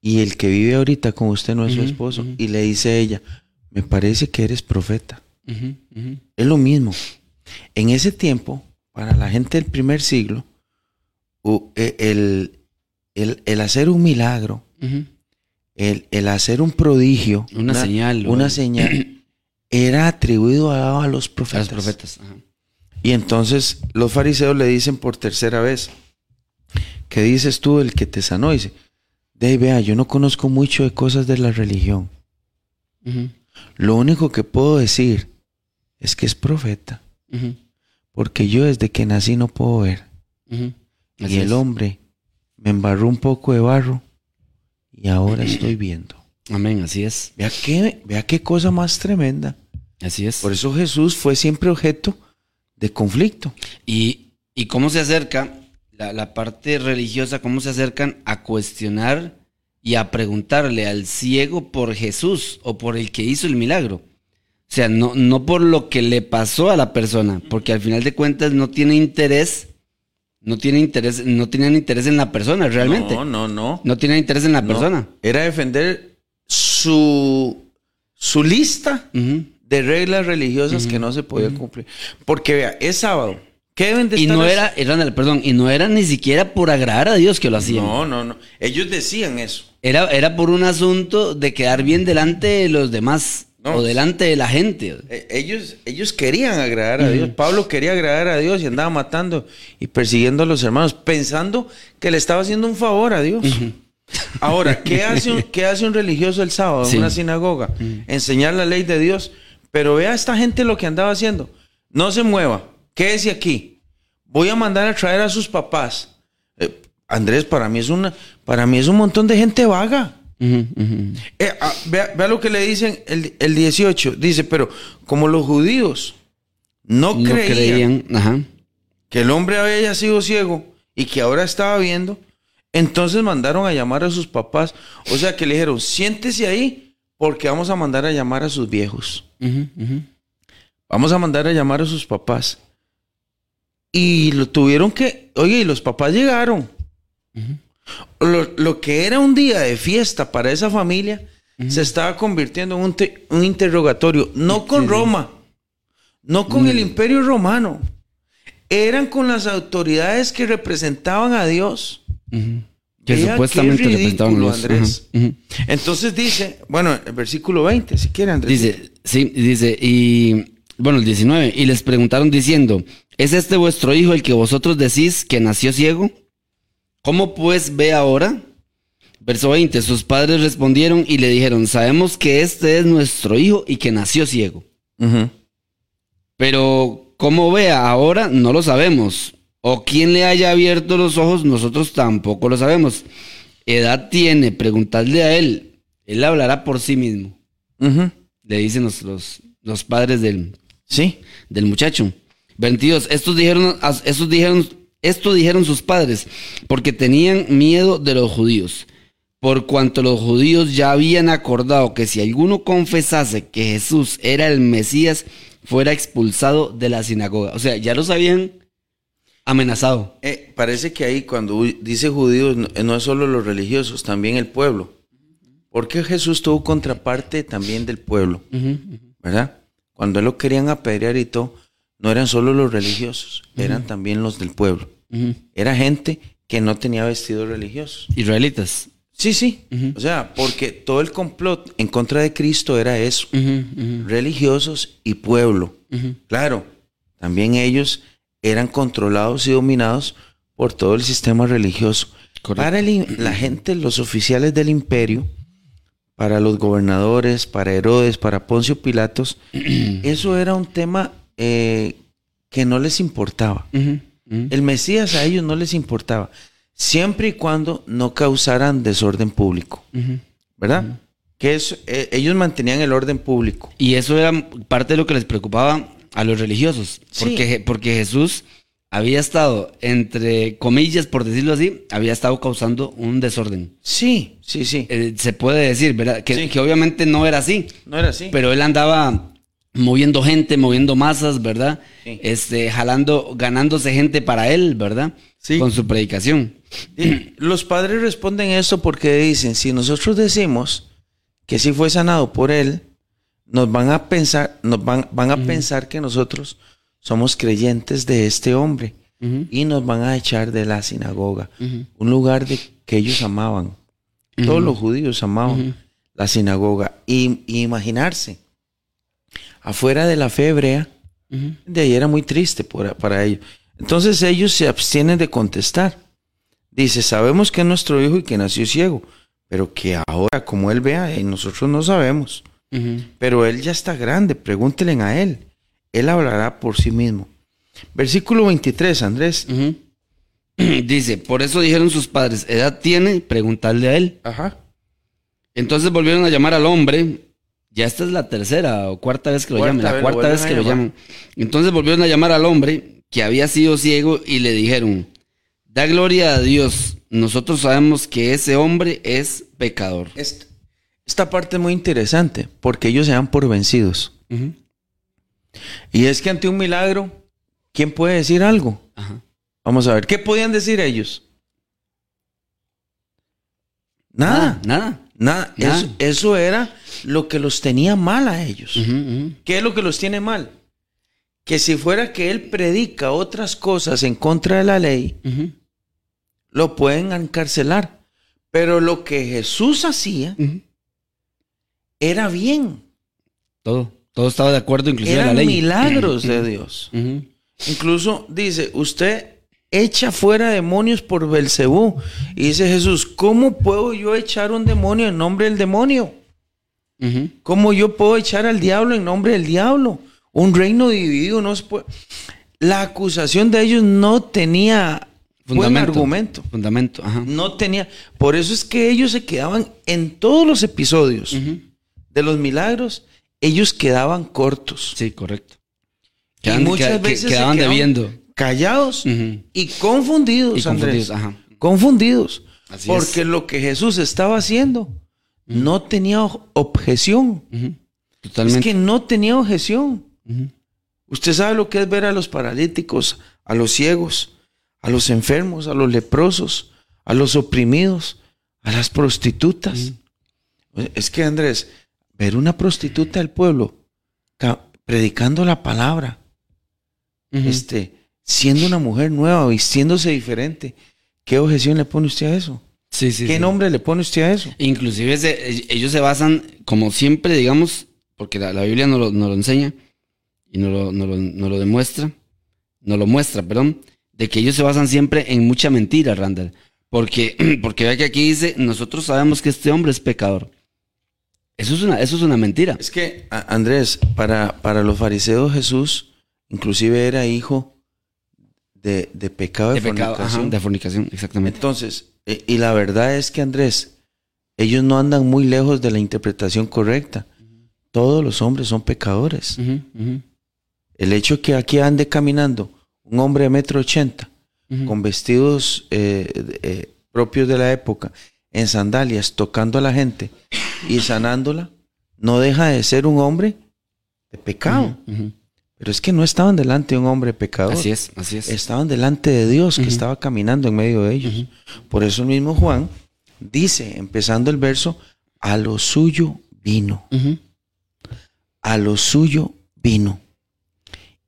Y el que vive ahorita con usted no es su esposo. Y le dice ella, me parece que eres profeta. Es lo mismo. En ese tiempo, para la gente del primer siglo, e- el, el- el hacer un milagro el, el hacer un prodigio, Una señal, una señal, *clears throat* era atribuido a, a los A profetas. los profetas. ajá. Y entonces los fariseos le dicen por tercera vez, ¿qué dices tú el que te sanó? Dice, de vea, yo no conozco mucho de cosas de la religión. Lo único que puedo decir es que es profeta, porque yo desde que nací no puedo ver. y el es. hombre me embarró un poco de barro y ahora *clears throat* estoy viendo. Amén, así es. Vea qué, vea qué cosa más tremenda. Así es. Por eso Jesús fue siempre objeto de conflicto. Y, y cómo se acerca la, la parte religiosa, cómo se acercan a cuestionar y a preguntarle al ciego por Jesús o por el que hizo el milagro. O sea, no, no por lo que le pasó a la persona, porque al final de cuentas no tiene interés, no tiene interés, no tenían interés en la persona realmente. No, no, no. No tienen interés en la No. persona. Era defender su, su lista de reglas religiosas que no se podía cumplir. Porque vea, es sábado. ¿Qué deben de Y estar no era, era, perdón, y no era ni siquiera por agradar a Dios que lo hacían. No, no, no. Ellos decían eso. Era, era por un asunto de quedar bien delante de los demás No. o delante de la gente. Eh, Ellos, ellos querían agradar a Dios. Pablo quería agradar a Dios y andaba matando y persiguiendo a los hermanos, pensando que le estaba haciendo un favor a Dios. Ahora, *laughs* ¿qué hace, un, qué hace un religioso el sábado Sí. en una sinagoga? Enseñar la ley de Dios. Pero vea a esta gente lo que andaba haciendo. No se mueva. Quédese aquí. Voy a mandar a traer a sus papás. Eh, Andrés, para mí es una, para mí es un montón de gente vaga. Eh, ah, vea, vea lo que le dicen el, el 18. Dice, pero como los judíos no, No creían, creían. Ajá. que el hombre había sido ciego y que ahora estaba viendo, entonces mandaron a llamar a sus papás. O sea que le dijeron, siéntese ahí porque vamos a mandar a llamar a sus viejos. Vamos a mandar a llamar a sus papás. Y lo tuvieron que, oye, y los papás llegaron. Lo, lo que era un día de fiesta para esa familia se estaba convirtiendo en un, te- un interrogatorio, no con Roma, no con el imperio romano, eran con las autoridades que representaban a Dios. Que supuestamente qué representaban a ridículo, Dios. Andrés. Entonces dice, bueno, el versículo 20, si quiere, Andrés. Dice, sí, dice, y bueno, el 19, y les preguntaron diciendo, ¿es este vuestro hijo el que vosotros decís que nació ciego? ¿Cómo pues ve ahora? Verso 20, sus padres respondieron y le dijeron, sabemos que este es nuestro hijo y que nació ciego. Pero cómo vea ahora, no lo sabemos. O quién le haya abierto los ojos, nosotros tampoco lo sabemos. Edad tiene, preguntadle a él. Él hablará por sí mismo. Le dicen los, los, los padres del, Sí. del muchacho. 22. Estos dijeron, estos dijeron, esto dijeron sus padres, porque tenían miedo de los judíos. Por cuanto los judíos ya habían acordado que si alguno confesase que Jesús era el Mesías, fuera expulsado de la sinagoga. O sea, ya los habían amenazado. Eh, parece que ahí cuando dice judíos no, eh, no es solo los religiosos, también el pueblo. Porque Jesús tuvo contraparte también del pueblo, ¿verdad? Cuando él lo querían apedrear y todo, no eran solo los religiosos, eran también los del pueblo. Era gente que no tenía vestidos religiosos. Israelitas. Sí, sí. O sea, porque todo el complot en contra de Cristo era eso. Religiosos y pueblo. Claro, también ellos eran controlados y dominados por todo el sistema religioso. Correcto. Para el la gente, los oficiales del imperio, para los gobernadores, para Herodes, para Poncio Pilatos, *clears throat* eso era un tema eh, que no les importaba. El Mesías a ellos no les importaba, siempre y cuando no causaran desorden público. ¿verdad? Que eh, ellos mantenían el orden público. Y eso era parte de lo que les preocupaba a los religiosos. Porque, porque Jesús había estado, entre comillas, por decirlo así, había estado causando un desorden. Sí, sí, sí. Eh, se puede decir, ¿verdad? Que, Sí. que obviamente no era así. No era así. Pero él andaba moviendo gente, moviendo masas, ¿verdad? Sí. Este, jalando, ganándose gente para él, ¿verdad? Sí. Con su predicación. Y Los padres responden esto porque dicen, si nosotros decimos que si fue sanado por él, nos van a pensar, nos van, van a pensar que nosotros somos creyentes de este hombre y nos van a echar de la sinagoga, un lugar de, que ellos amaban, Todos los judíos amaban la sinagoga. Y, y imaginarse, afuera de la fe hebrea, de ahí era muy triste por- para ellos. Entonces ellos se abstienen de contestar. Dice, sabemos que es nuestro hijo y que nació ciego, pero que ahora como él vea, eh, nosotros no sabemos. Pero él ya está grande, pregúntenle a él. Él hablará por sí mismo. Versículo 23, Andrés. *clears throat* Dice, por eso dijeron sus padres, ¿edad tiene? Preguntarle a él. Ajá. Entonces volvieron a llamar al hombre. Ya esta es la tercera o cuarta vez que lo Cuarta llaman. La cuarta vez que lo llaman. Entonces volvieron a llamar al hombre que había sido ciego y le dijeron, da gloria a Dios. Nosotros sabemos que ese hombre es pecador. Esta, esta parte es muy interesante porque ellos se dan por vencidos. Y es que ante un milagro, ¿quién puede decir algo? Ajá. Vamos a ver, ¿qué podían decir ellos? Nada, Nada. nada. Nada. Eso, eso era lo que los tenía mal a ellos. ¿Qué es lo que los tiene mal? Que si fuera que él predica otras cosas en contra de la ley, lo pueden encarcelar. Pero lo que Jesús hacía era bien. Todo. Todo estaba de acuerdo, inclusive la Eran ley. milagros de Dios. Incluso dice, usted echa fuera demonios por Belcebú. Y dice Jesús, ¿cómo puedo yo echar un demonio en nombre del demonio? ¿Cómo yo puedo echar al diablo en nombre del diablo? Un reino dividido no se puede. La acusación de ellos no tenía buen argumento. Fundamento, ajá. No tenía. Por eso es que ellos se quedaban en todos los episodios de los milagros, ellos quedaban cortos, Sí, correcto. Y muchas que- que- veces se quedaban- debiendo. Callados y confundidos, Y confundidos, Andrés. ajá. Confundidos. Así porque es. lo que Jesús estaba haciendo no tenía objeción. Es Totalmente. que no tenía objeción. Usted sabe lo que es ver a los paralíticos, a los ciegos, a los enfermos, a los leprosos, a los oprimidos, a las prostitutas. Es que Andrés, ver una prostituta del pueblo ca- predicando la palabra, este, siendo una mujer nueva, vistiéndose diferente, ¿qué objeción le pone usted a eso? Sí, sí, ¿Qué sí. nombre le pone usted a eso? Inclusive se- ellos se basan, como siempre, digamos, porque la, la Biblia nos lo, nos lo enseña y nos lo, nos lo- nos lo demuestra, nos lo muestra, perdón, de que ellos se basan siempre en mucha mentira, Randall. Porque, *clears throat* porque vea que aquí dice, nosotros sabemos que este hombre es pecador. Eso es una, eso es una mentira. Es que, Andrés, para, para los fariseos Jesús inclusive era hijo de, de pecado de, De pecado, ajá, fornicación. de fornicación, exactamente. Entonces, eh, y la verdad es que Andrés, ellos no andan muy lejos de la interpretación correcta. Todos los hombres son pecadores. El hecho que aquí ande caminando un hombre de metro ochenta con vestidos eh, eh, propios de la época, en sandalias, tocando a la gente y sanándola, no deja de ser un hombre de pecado. Pero es que no estaban delante de un hombre pecador. Así es, así es. Estaban delante de Dios que estaba caminando en medio de ellos. Por eso el mismo Juan dice, empezando el verso, a lo suyo vino, a lo suyo vino.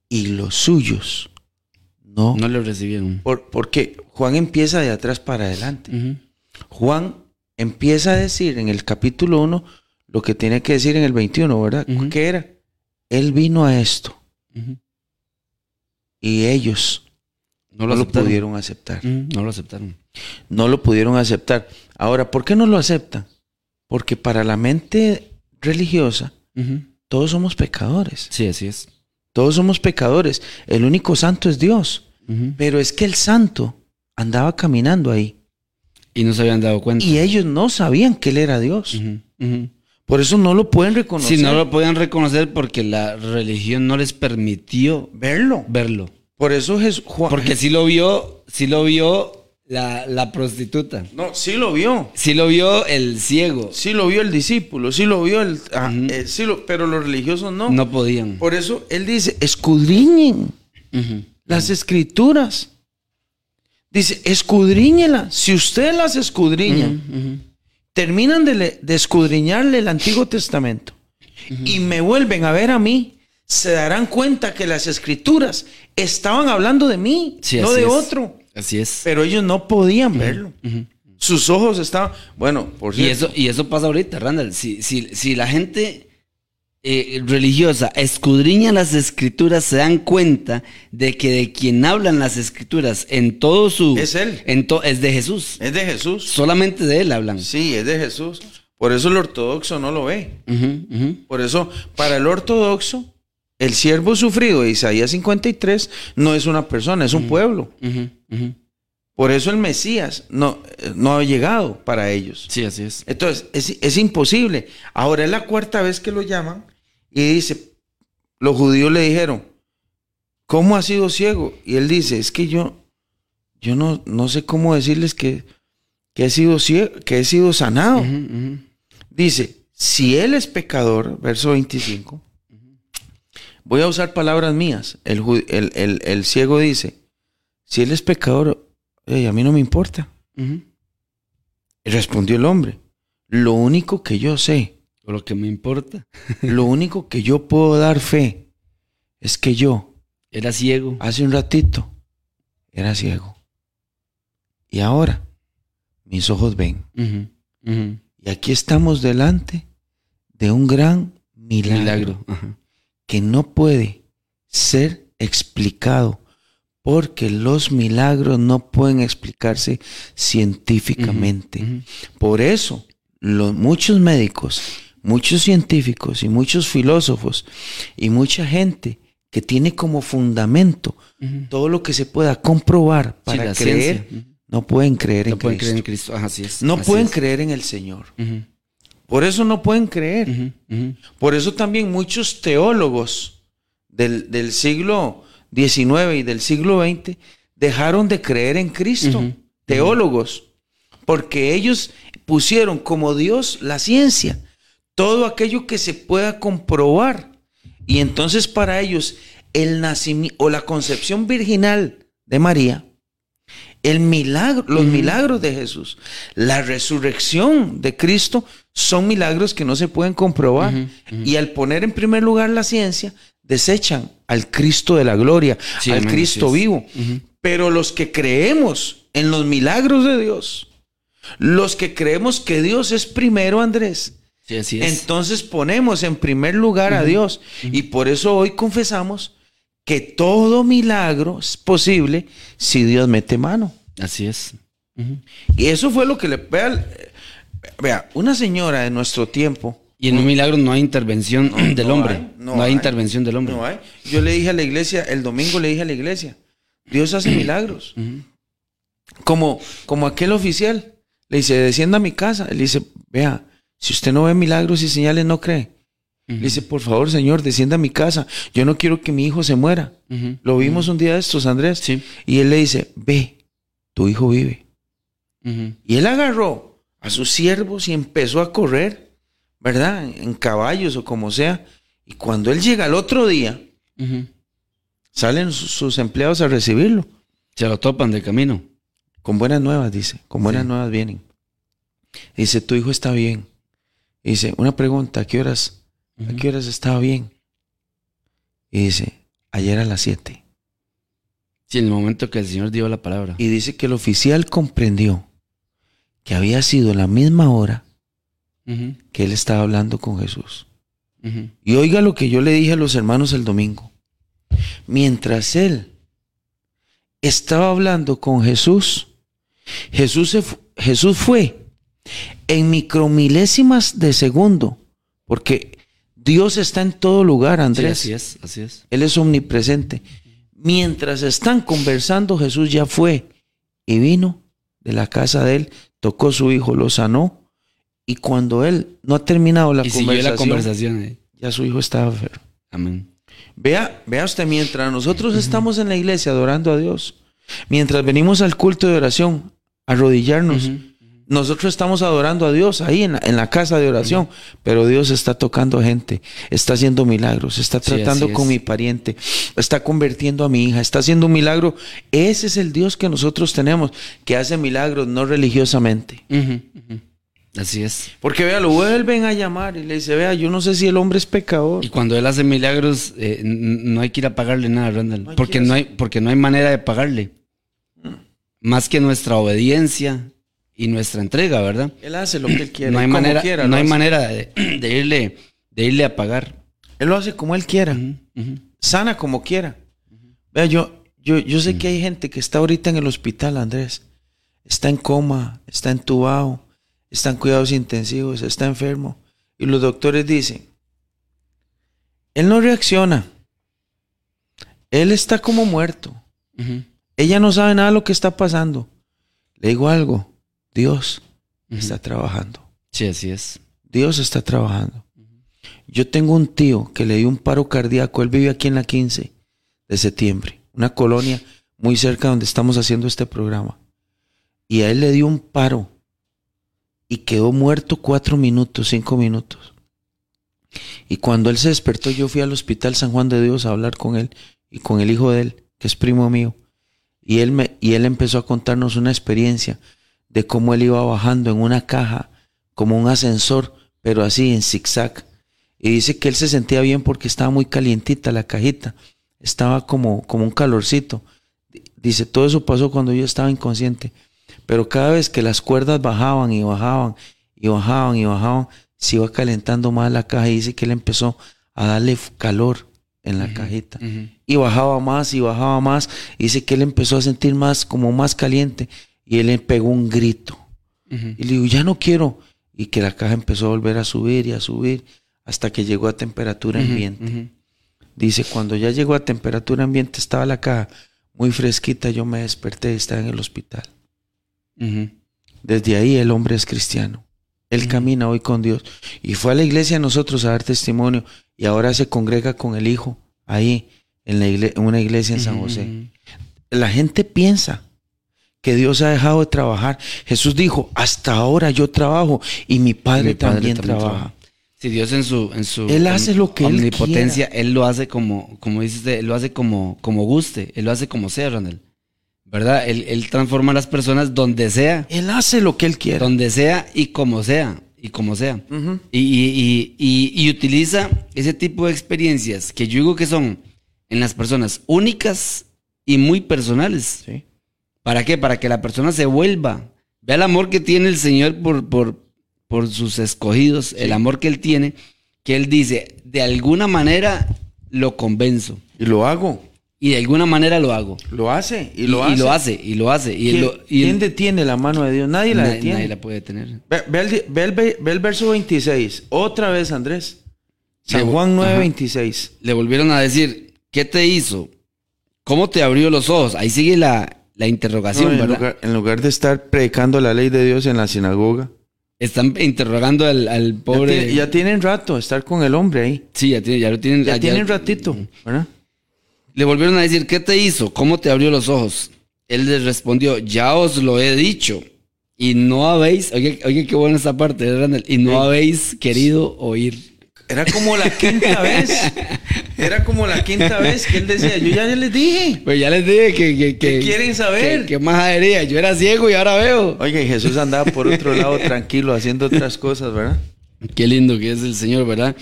Y los suyos no. No lo recibieron. Por- porque Juan empieza de atrás para adelante. Juan empieza a decir en el capítulo 1 lo que tiene que decir en el 21, ¿verdad? ¿Qué era? Él vino a esto Y ellos No no lo pudieron aceptar. No lo aceptaron. no lo pudieron aceptar. Ahora, ¿por qué no lo aceptan? Porque para la mente religiosa, todos somos pecadores. Sí, así es. Todos somos pecadores. El único santo es Dios. Pero es que el santo andaba caminando ahí. Y no se habían dado cuenta. Y ellos no sabían que él era Dios. Por eso no lo pueden reconocer. Sí, no lo podían reconocer porque la religión no les permitió verlo. verlo. Por eso Jesús, Juan- Porque sí lo vio, sí lo vio la, la prostituta. No, sí lo vio. Sí lo vio el ciego. Sí lo vio el discípulo. Sí lo vio el... ah, eh, sí lo- pero los religiosos no. No podían. Por eso él dice, escudriñen. Las escrituras. Dice, escudriñelas. Si ustedes las escudriñan, Ujú. Terminan de, le- de escudriñarle el Antiguo Testamento y me vuelven a ver a mí, se darán cuenta que las escrituras estaban hablando de mí, Sí, no de es. otro. Así es. Pero ellos no podían verlo. Sus ojos estaban, bueno, por Y cierto, eso, y eso pasa ahorita, Randall. Si, si, si la gente eh, religiosa escudriña las escrituras, se dan cuenta de que de quien hablan las escrituras en todo su... Es él. en to- es de Jesús. es de Jesús. Solamente de él hablan. Sí, es de Jesús. Por eso el ortodoxo no lo ve. Por eso, para el ortodoxo, el siervo sufrido de Isaías 53 no es una persona, es un pueblo. Por eso el Mesías no, eh, no ha llegado para ellos. Sí, así es. Entonces, es, es imposible. Ahora es la cuarta vez que lo llaman y dice, los judíos le dijeron, ¿cómo ha sido ciego? Y él dice, es que yo, yo no, no sé cómo decirles que, que he sido ciego, que he sido sanado. Dice, si él es pecador, verso 25, voy a usar palabras mías. El, el- el- el ciego dice, si él es pecador, a mí no me importa. Y respondió el hombre, lo único que yo sé, lo que me importa. *laughs* lo único que yo puedo dar fe, es que yo, Era ciego. hace un ratito, era ciego. Y ahora, mis ojos ven. Y aquí estamos delante de un gran milagro. Que no puede ser explicado porque los milagros no pueden explicarse científicamente. Por eso, los, muchos médicos, muchos científicos y muchos filósofos y mucha gente que tiene como fundamento todo lo que se pueda comprobar para creer, no pueden creer No en pueden Cristo. creer en Cristo. Ajá, así es. No Así pueden es. creer en el Señor. Por eso no pueden creer. Por eso también muchos teólogos del, del siglo XIX y del siglo XX dejaron de creer en Cristo. Teólogos. Porque ellos pusieron como Dios la ciencia. Todo aquello que se pueda comprobar. Y entonces para ellos el nacimiento o la concepción virginal de María, el milagro, los milagros de Jesús, la resurrección de Cristo son milagros que no se pueden comprobar. Y al poner en primer lugar la ciencia, desechan al Cristo de la gloria, Sí, al amén, Cristo vivo. Pero los que creemos en los milagros de Dios, los que creemos que Dios es primero, Andrés, Sí, así es. entonces ponemos en primer lugar a Dios. Y por eso hoy confesamos que todo milagro es posible si Dios mete mano. Así es. Y eso fue lo que le... Vea, vea, una señora de nuestro tiempo... Y en un milagro no hay intervención del no hombre. hay, no, hay, intervención del hombre. No hay. Yo le dije a la iglesia, el domingo le dije a la iglesia, Dios hace *clears throat* milagros. Como, como aquel oficial, le dice, descienda a mi casa. Él dice, vea, si usted no ve milagros y señales, no cree. Le dice, por favor, señor, descienda a mi casa. Yo no quiero que mi hijo se muera. Lo vimos un día de estos, Andrés. Sí. Y él le dice, ve, tu hijo vive. Y él agarró a sus siervos y empezó a correr, ¿verdad? En caballos o como sea. Y cuando él llega al otro día, salen sus, sus empleados a recibirlo. Se lo topan de camino. Con buenas nuevas, dice. Con buenas Sí. nuevas vienen. Dice, tu hijo está bien. Dice, una pregunta, ¿a qué horas, a qué horas estaba bien? Y dice, ayer a las 7. Sí, en el momento que el Señor dio la palabra. Y dice que el oficial comprendió que había sido la misma hora que él estaba hablando con Jesús. Y oiga lo que yo le dije a los hermanos el domingo. Mientras él estaba hablando con Jesús, Jesús, se fu- Jesús fue en micromilésimas de segundo, porque Dios está en todo lugar, Sí, Andrés. así es, así es. Él es omnipresente. Mientras están conversando, Jesús ya fue y vino de la casa de él, tocó su hijo, lo sanó. Y cuando él no ha terminado la y conversación, la conversación. eh. ya su hijo estaba enfermo. Amén. Vea, vea usted, mientras nosotros estamos en la iglesia adorando a Dios, mientras venimos al culto de oración, a arrodillarnos. Nosotros estamos adorando a Dios ahí en la, en la casa de oración, pero Dios está tocando gente, está haciendo milagros, está tratando con es. mi pariente, está convirtiendo a mi hija, está haciendo un milagro. Ese es el Dios que nosotros tenemos, que hace milagros no religiosamente. Así es. Porque vea, lo vuelven a llamar y le dice, vea, yo no sé si el hombre es pecador. Y cuando él hace milagros, eh, no hay que ir a pagarle nada, Randall. No porque, no hay, porque no hay manera de pagarle. Más que nuestra obediencia y nuestra entrega, ¿verdad? Él hace lo que él quiere. no hay como manera, quiera, no hay hace. manera de, de irle, de irle a pagar. Él lo hace como él quiera. Sana como quiera. Vea, yo, yo, yo sé que hay gente que está ahorita en el hospital, Andrés. Está en coma, está entubado, está en cuidados intensivos, está enfermo. Y los doctores dicen, él no reacciona. Él está como muerto. Ella no sabe nada de lo que está pasando. Le digo algo, Dios está trabajando. Sí, así es. Dios está trabajando. Yo tengo un tío que le dio un paro cardíaco. Él vive aquí en la 15 de septiembre, una colonia muy cerca donde estamos haciendo este programa. Y a él le dio un paro y quedó muerto cuatro minutos, cinco minutos. Y cuando él se despertó, yo fui al Hospital San Juan de Dios a hablar con él y con el hijo de él, que es primo mío. Y él, me, y él empezó a contarnos una experiencia de cómo él iba bajando en una caja, como un ascensor, pero así en zigzag. Y dice que él se sentía bien porque estaba muy calientita la cajita, estaba como, como un calorcito. Dice, todo eso pasó cuando yo estaba inconsciente. Pero cada vez que las cuerdas bajaban y bajaban y bajaban y bajaban, se iba calentando más la caja y dice que él empezó a darle calor en la cajita. Y bajaba más y bajaba más. Y dice que él empezó a sentir más, como más caliente. Y él le pegó un grito. Y le digo, ya no quiero. Y que la caja empezó a volver a subir y a subir hasta que llegó a temperatura ambiente. Dice, cuando ya llegó a temperatura ambiente, estaba la caja muy fresquita, yo me desperté y estaba en el hospital. Desde ahí el hombre es cristiano. Él camina hoy con Dios. Y fue a la iglesia a nosotros a dar testimonio y ahora se congrega con el Hijo ahí en, la igle- en una iglesia en San José. La gente piensa que Dios ha dejado de trabajar. Jesús dijo, hasta ahora yo trabajo y mi Padre, Mi padre también, también trabaja. trabaja. Si Dios en su, en su Él hace lo que él omnipotencia, él, lo hace como, como dices, él lo hace como, como guste, él lo hace como sea, Randall. ¿Verdad? Él, él transforma a las personas donde sea, Él hace lo que Él quiere. donde sea y como sea, y como sea. Y- y- y- y utiliza ese tipo de experiencias que yo digo que son en las personas únicas y muy personales. Sí. ¿Para qué? Para que la persona se vuelva. Vea el amor que tiene el Señor por, por, por sus escogidos, el amor que Él tiene, que Él dice, de alguna manera lo convenzo Y lo hago. y de alguna manera lo hago. Lo hace. Y lo hace. y lo hace, y lo hace. Y, ¿Quién, lo- y detiene la mano de Dios? Nadie la detiene. nadie la puede tener. Ve, ve el, ve el ve- ve el verso 26. Otra vez, Andrés. San Juan 9, Ajá. 26. Le volvieron a decir, ¿qué te hizo? ¿Cómo te abrió los ojos? Ahí sigue la, la interrogación, No, en, ¿verdad? lugar, en lugar de estar predicando la ley de Dios en la sinagoga. Están interrogando al, al Ya, pobre. tiene- ya tienen rato estar con el hombre ahí. sí, ya, tiene- ya lo tienen. Ya, ya- tienen ratito. ¿verdad? Le volvieron a decir, ¿qué te hizo? ¿Cómo te abrió los ojos? Él les respondió, ya os lo he dicho. Y no habéis, oye, oye qué buena esta parte, ¿eh, Randall? Y no Sí. habéis querido oír. Era como la quinta *laughs* vez. Era como la quinta vez que él decía, yo ya les dije. Pues ya les dije que... que, ¿Qué que- quieren saber? que- ¿Qué majadería? Yo era ciego y ahora veo. Y Jesús andaba por otro lado tranquilo haciendo otras cosas, ¿verdad? Qué lindo que es el Señor, ¿verdad?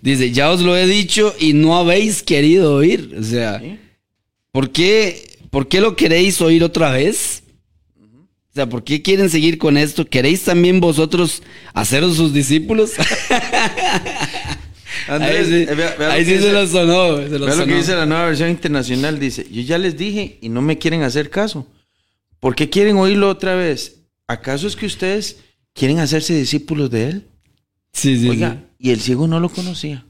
Dice, ya os lo he dicho y no habéis querido oír. O sea, Sí. ¿por qué, ¿por qué lo queréis oír otra vez? O sea, ¿por qué quieren seguir con esto? ¿Queréis también vosotros haceros sus discípulos? *laughs* Andrés, ahí sí, eh, vea- vea lo ahí que sí se lo sonó. Se lo Vea lo que dice la nueva versión internacional. Dice, yo ya les dije y no me quieren hacer caso. ¿Por qué quieren oírlo otra vez? ¿Acaso es que ustedes quieren hacerse discípulos de él? Sí, sí, Oiga, y el ciego no lo conocía.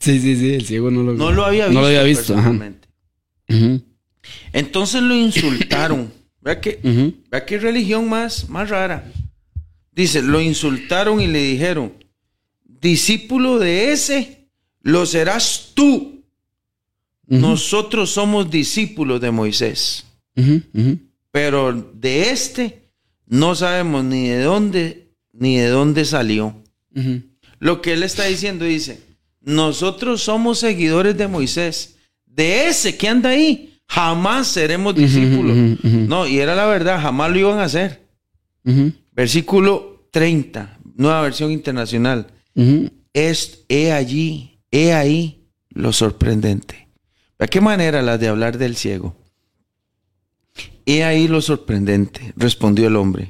sí. Sí, sí, sí, el ciego no lo No lo había visto. No lo había visto. ajá. Entonces lo insultaron. *coughs* Vea qué religión más, más rara. Dice, lo insultaron y le dijeron, discípulo de ese, lo serás tú. Nosotros somos discípulos de Moisés. pero de este no sabemos ni de dónde ni de dónde salió. Lo que él está diciendo dice, nosotros somos seguidores de Moisés, de ese que anda ahí, jamás seremos discípulos. No, y era la verdad, jamás lo iban a hacer. Versículo 30, nueva versión internacional. Es, he allí, he ahí lo sorprendente. ¿De qué manera la de hablar del ciego? He ahí lo sorprendente, respondió el hombre.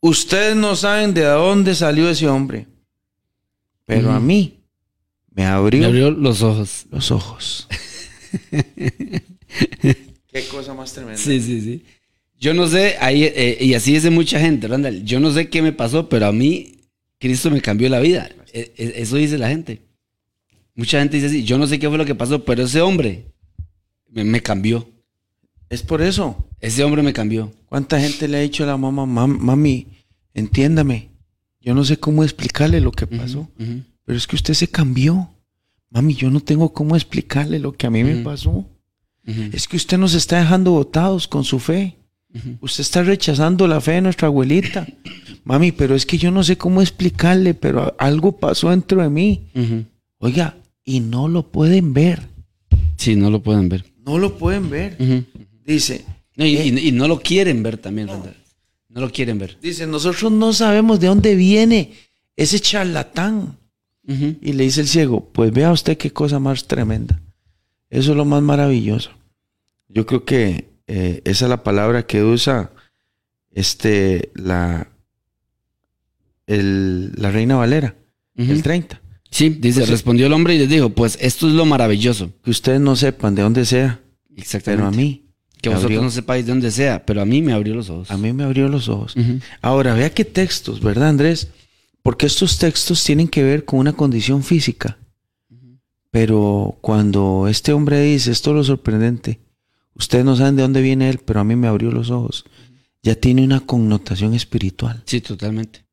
Ustedes no saben de dónde salió ese hombre. Pero a mí me abrió, Me abrió los ojos. los ojos. *laughs* Qué cosa más tremenda. Sí, sí, sí. Yo no sé, ahí, eh, y así es de mucha gente, Randall. Yo no sé qué me pasó, pero a mí Cristo me cambió la vida. Eh, eh, Eso dice la gente. Mucha gente dice así, yo no sé qué fue lo que pasó, pero ese hombre me, me cambió. Es por eso. Ese hombre me cambió. ¿Cuánta gente le ha dicho a la mamá, "Mam- mami, entiéndame? Yo no sé cómo explicarle lo que pasó, pero es que usted se cambió. Mami, yo no tengo cómo explicarle lo que a mí me pasó. Es que usted nos está dejando botados con su fe. Usted está rechazando la fe de nuestra abuelita. *coughs* Mami, pero es que yo no sé cómo explicarle, pero algo pasó dentro de mí. Oiga, y no lo pueden ver. Sí, no lo pueden ver. No lo pueden ver. Dice, No, y, y- y no lo quieren ver también, Randall. No lo quieren ver. dice, nosotros no sabemos de dónde viene ese charlatán. Y le dice el ciego, pues vea usted qué cosa más tremenda. Eso es lo más maravilloso. Yo creo que eh, esa es la palabra que usa este, la, el- la reina Valera, el 30. Sí, dice, Pues, respondió el hombre y les dijo, pues esto es lo maravilloso. Que ustedes no sepan de dónde sea, Exactamente. pero a mí, Que vosotros abrió- no sepáis de dónde sea, pero a mí me abrió los ojos. a mí me abrió los ojos. Ahora, vea qué textos, ¿verdad, Andrés? Porque estos textos tienen que ver con una condición física. Pero cuando este hombre dice, esto es lo sorprendente, ustedes no saben de dónde viene él, pero a mí me abrió los ojos, ya tiene una connotación espiritual, Sí, totalmente.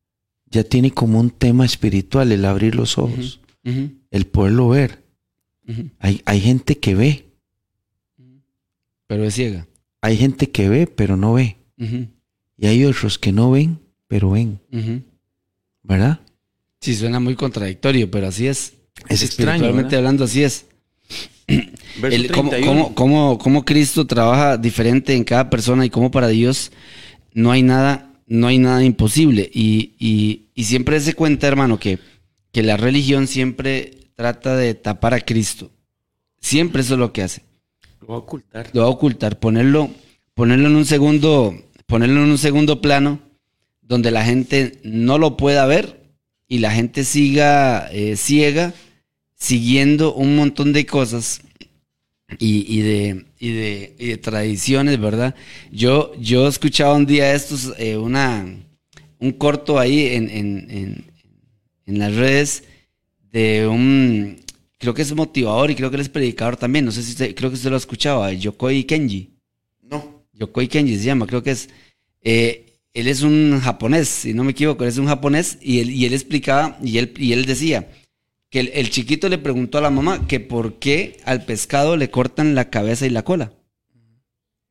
ya tiene como un tema espiritual el abrir los ojos, el poderlo ver. Hay, hay gente que ve, Pero es ciega. hay gente que ve, pero no ve. Y hay otros que no ven, pero ven. ¿verdad? Sí, suena muy contradictorio, pero así es. Es extraño. Hablando, así es. *clears throat* El- cómo, 31. cómo- cómo- cómo Cristo trabaja diferente en cada persona y cómo para Dios no hay nada, no hay nada imposible. Y, y- y siempre se cuenta, hermano, que, que la religión siempre trata de tapar a Cristo. Siempre eso es lo que hace. Lo va a ocultar. Lo va a ocultar, ponerlo, ponerlo en un segundo, ponerlo en un segundo plano donde la gente no lo pueda ver y la gente siga eh, ciega siguiendo un montón de cosas y, y de, y, de, y de tradiciones, ¿verdad? Yo, yo escuchaba un día estos, eh, una, un corto ahí en, en, en, en las redes de un, creo que es motivador y creo que él es predicador también, no sé si usted, creo que usted lo escuchaba, Yokoi Kenji. No. Yokoi Kenji se llama, creo que es. eh, él es un japonés, si no me equivoco, él es un japonés y él, y él explicaba y él, y él decía que el, chiquito le preguntó a la mamá que por qué al pescado le cortan la cabeza y la cola.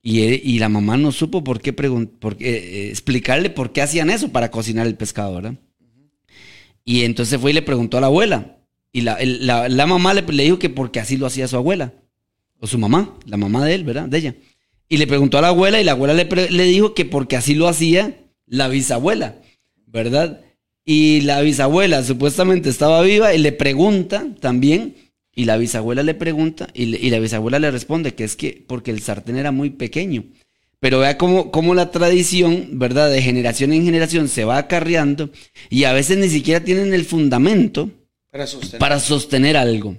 Y, y la mamá no supo por qué, por qué, eh, explicarle por qué hacían eso para cocinar el pescado, ¿verdad? Y entonces fue y le preguntó a la abuela. Y la, la- la mamá le, le dijo que porque así lo hacía su abuela. O su mamá, la mamá de él, ¿verdad? De ella. Y le preguntó a la abuela y la abuela le, le dijo que porque así lo hacía la bisabuela, ¿verdad? Y la bisabuela supuestamente estaba viva y le pregunta también, y la bisabuela le pregunta, y, le- y la bisabuela le responde que es que porque el sartén era muy pequeño. Pero vea cómo, cómo la tradición, ¿verdad? De generación en generación se va acarreando y a veces ni siquiera tienen el fundamento Para sostener. para sostener algo.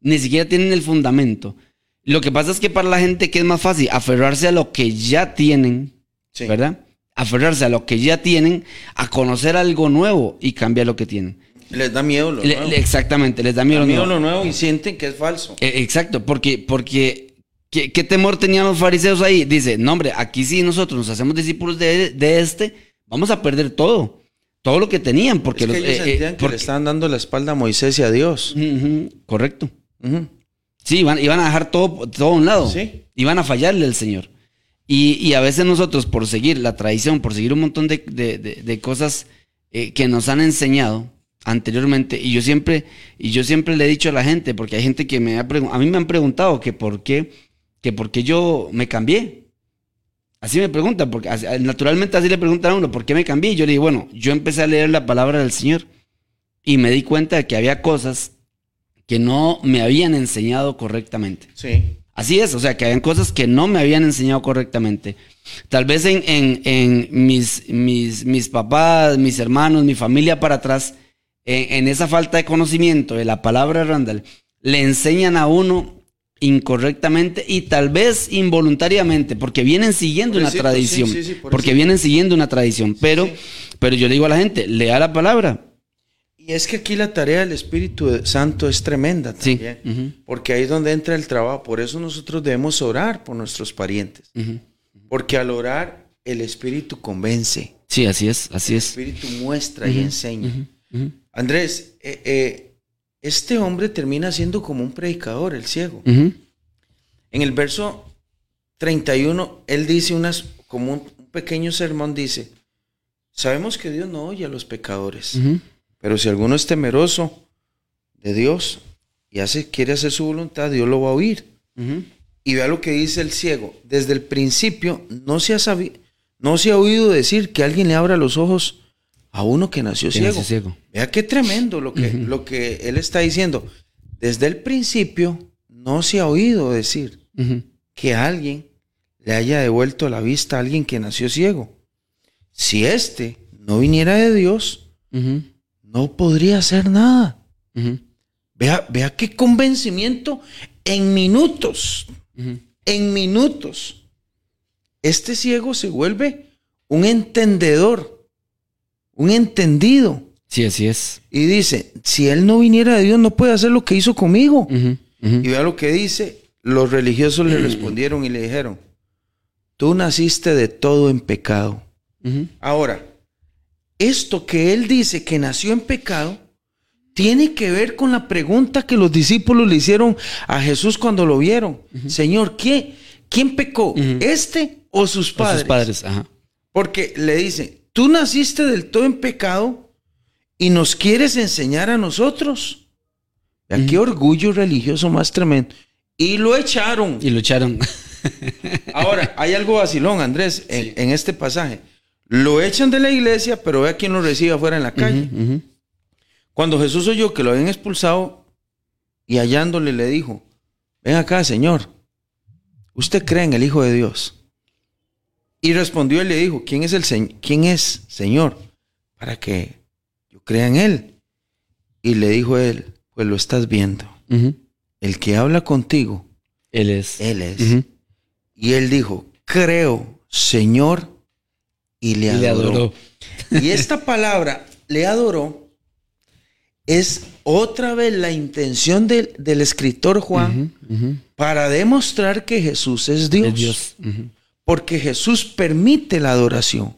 Ni siquiera tienen el fundamento. Lo que pasa es que para la gente que es más fácil aferrarse a lo que ya tienen, Sí. ¿verdad? Aferrarse a lo que ya tienen, a conocer algo nuevo y cambiar lo que tienen. Les da miedo lo Le- nuevo. exactamente, les da miedo. Da lo miedo nuevo. lo nuevo y sienten que es falso. Eh, exacto, porque, porque ¿qué, qué temor tenían los fariseos ahí? Dice, no hombre, aquí sí nosotros nos hacemos discípulos de, de este, vamos a perder todo. Todo lo que tenían, porque es que los- ellos eh, eh, que porque- le estaban dando la espalda a Moisés y a Dios. Correcto. Ujú. Sí, iban, iban a dejar todo, todo a un lado. Sí. Iban a fallarle al Señor. Y, a veces nosotros, por seguir la tradición, por seguir un montón de, de- cosas eh, que nos han enseñado anteriormente, y yo siempre, y yo siempre le he dicho a la gente, porque hay gente que me ha a mí me han preguntado que por qué, que por qué yo me cambié. Así me preguntan, porque así- naturalmente así le preguntan a uno, ¿por qué me cambié? Y yo le digo, bueno, yo empecé a leer la palabra del Señor y me di cuenta de que había cosas que no me habían enseñado correctamente. Sí. Así es, o sea, que habían cosas que no me habían enseñado correctamente. Tal vez en, en, en mis, mis, mis papás, mis hermanos, mi familia para atrás, en, en esa falta de conocimiento de la palabra Randall, le enseñan a uno incorrectamente y tal vez involuntariamente, porque vienen siguiendo una tradición, sí, sí, sí, porque vienen siguiendo una tradición, pero, pero yo le digo a la gente, lea la palabra. Y es que aquí la tarea del Espíritu Santo es tremenda Sí, también, porque ahí es donde entra el trabajo. Por eso nosotros debemos orar por nuestros parientes, porque al orar el Espíritu convence, Sí, así es, así el es. Espíritu muestra y enseña. Andrés, eh, eh, este hombre termina siendo como un predicador, el ciego. En el verso 31, él dice unas, como un, pequeño sermón, dice, sabemos que Dios no oye a los pecadores. Pero si alguno es temeroso de Dios y hace, quiere hacer su voluntad, Dios lo va a oír. Y vea lo que dice el ciego. Desde el principio no se ha no se ha oído decir que alguien le abra los ojos a uno que nació Que ciego. nació ciego. Vea qué tremendo lo que, lo que él está diciendo. Desde el principio no se ha oído decir que alguien le haya devuelto la vista a alguien que nació ciego. Si éste no viniera de Dios, Ujú. No podría hacer nada. Vea, vea qué convencimiento en minutos, en minutos. Este ciego se vuelve un entendedor, un entendido. Sí, así es. Y dice, si él no viniera de Dios, no puede hacer lo que hizo conmigo. Y vea lo que dice, los religiosos le *clears throat* respondieron y le dijeron, tú naciste de todo en pecado. Ahora, esto que él dice que nació en pecado, tiene que ver con la pregunta que los discípulos le hicieron a Jesús cuando lo vieron. Señor, ¿qué, ¿quién pecó? ¿Este o sus padres? sus padres, ajá. Porque le dice, tú naciste del todo en pecado y nos quieres enseñar a nosotros. Vea qué orgullo religioso más tremendo. Y lo echaron. Y lucharon. Ahora, hay algo vacilón, Andrés, en, en este pasaje. Lo echan de la iglesia, pero vea quién lo recibe afuera en la calle. Cuando Jesús oyó que lo habían expulsado y hallándole le dijo, ven acá, Señor, ¿usted cree en el Hijo de Dios? Y respondió y le dijo, ¿quién es el se- quién es, Señor? Para que yo crea en él. Y le dijo él, pues lo estás viendo. El que habla contigo, Él es. él es. Y él dijo, creo, Señor, y le Y le adoró. Y esta palabra, le adoró, es otra vez la intención del, del escritor Juan para demostrar que Jesús es Dios. Porque Jesús permite la adoración.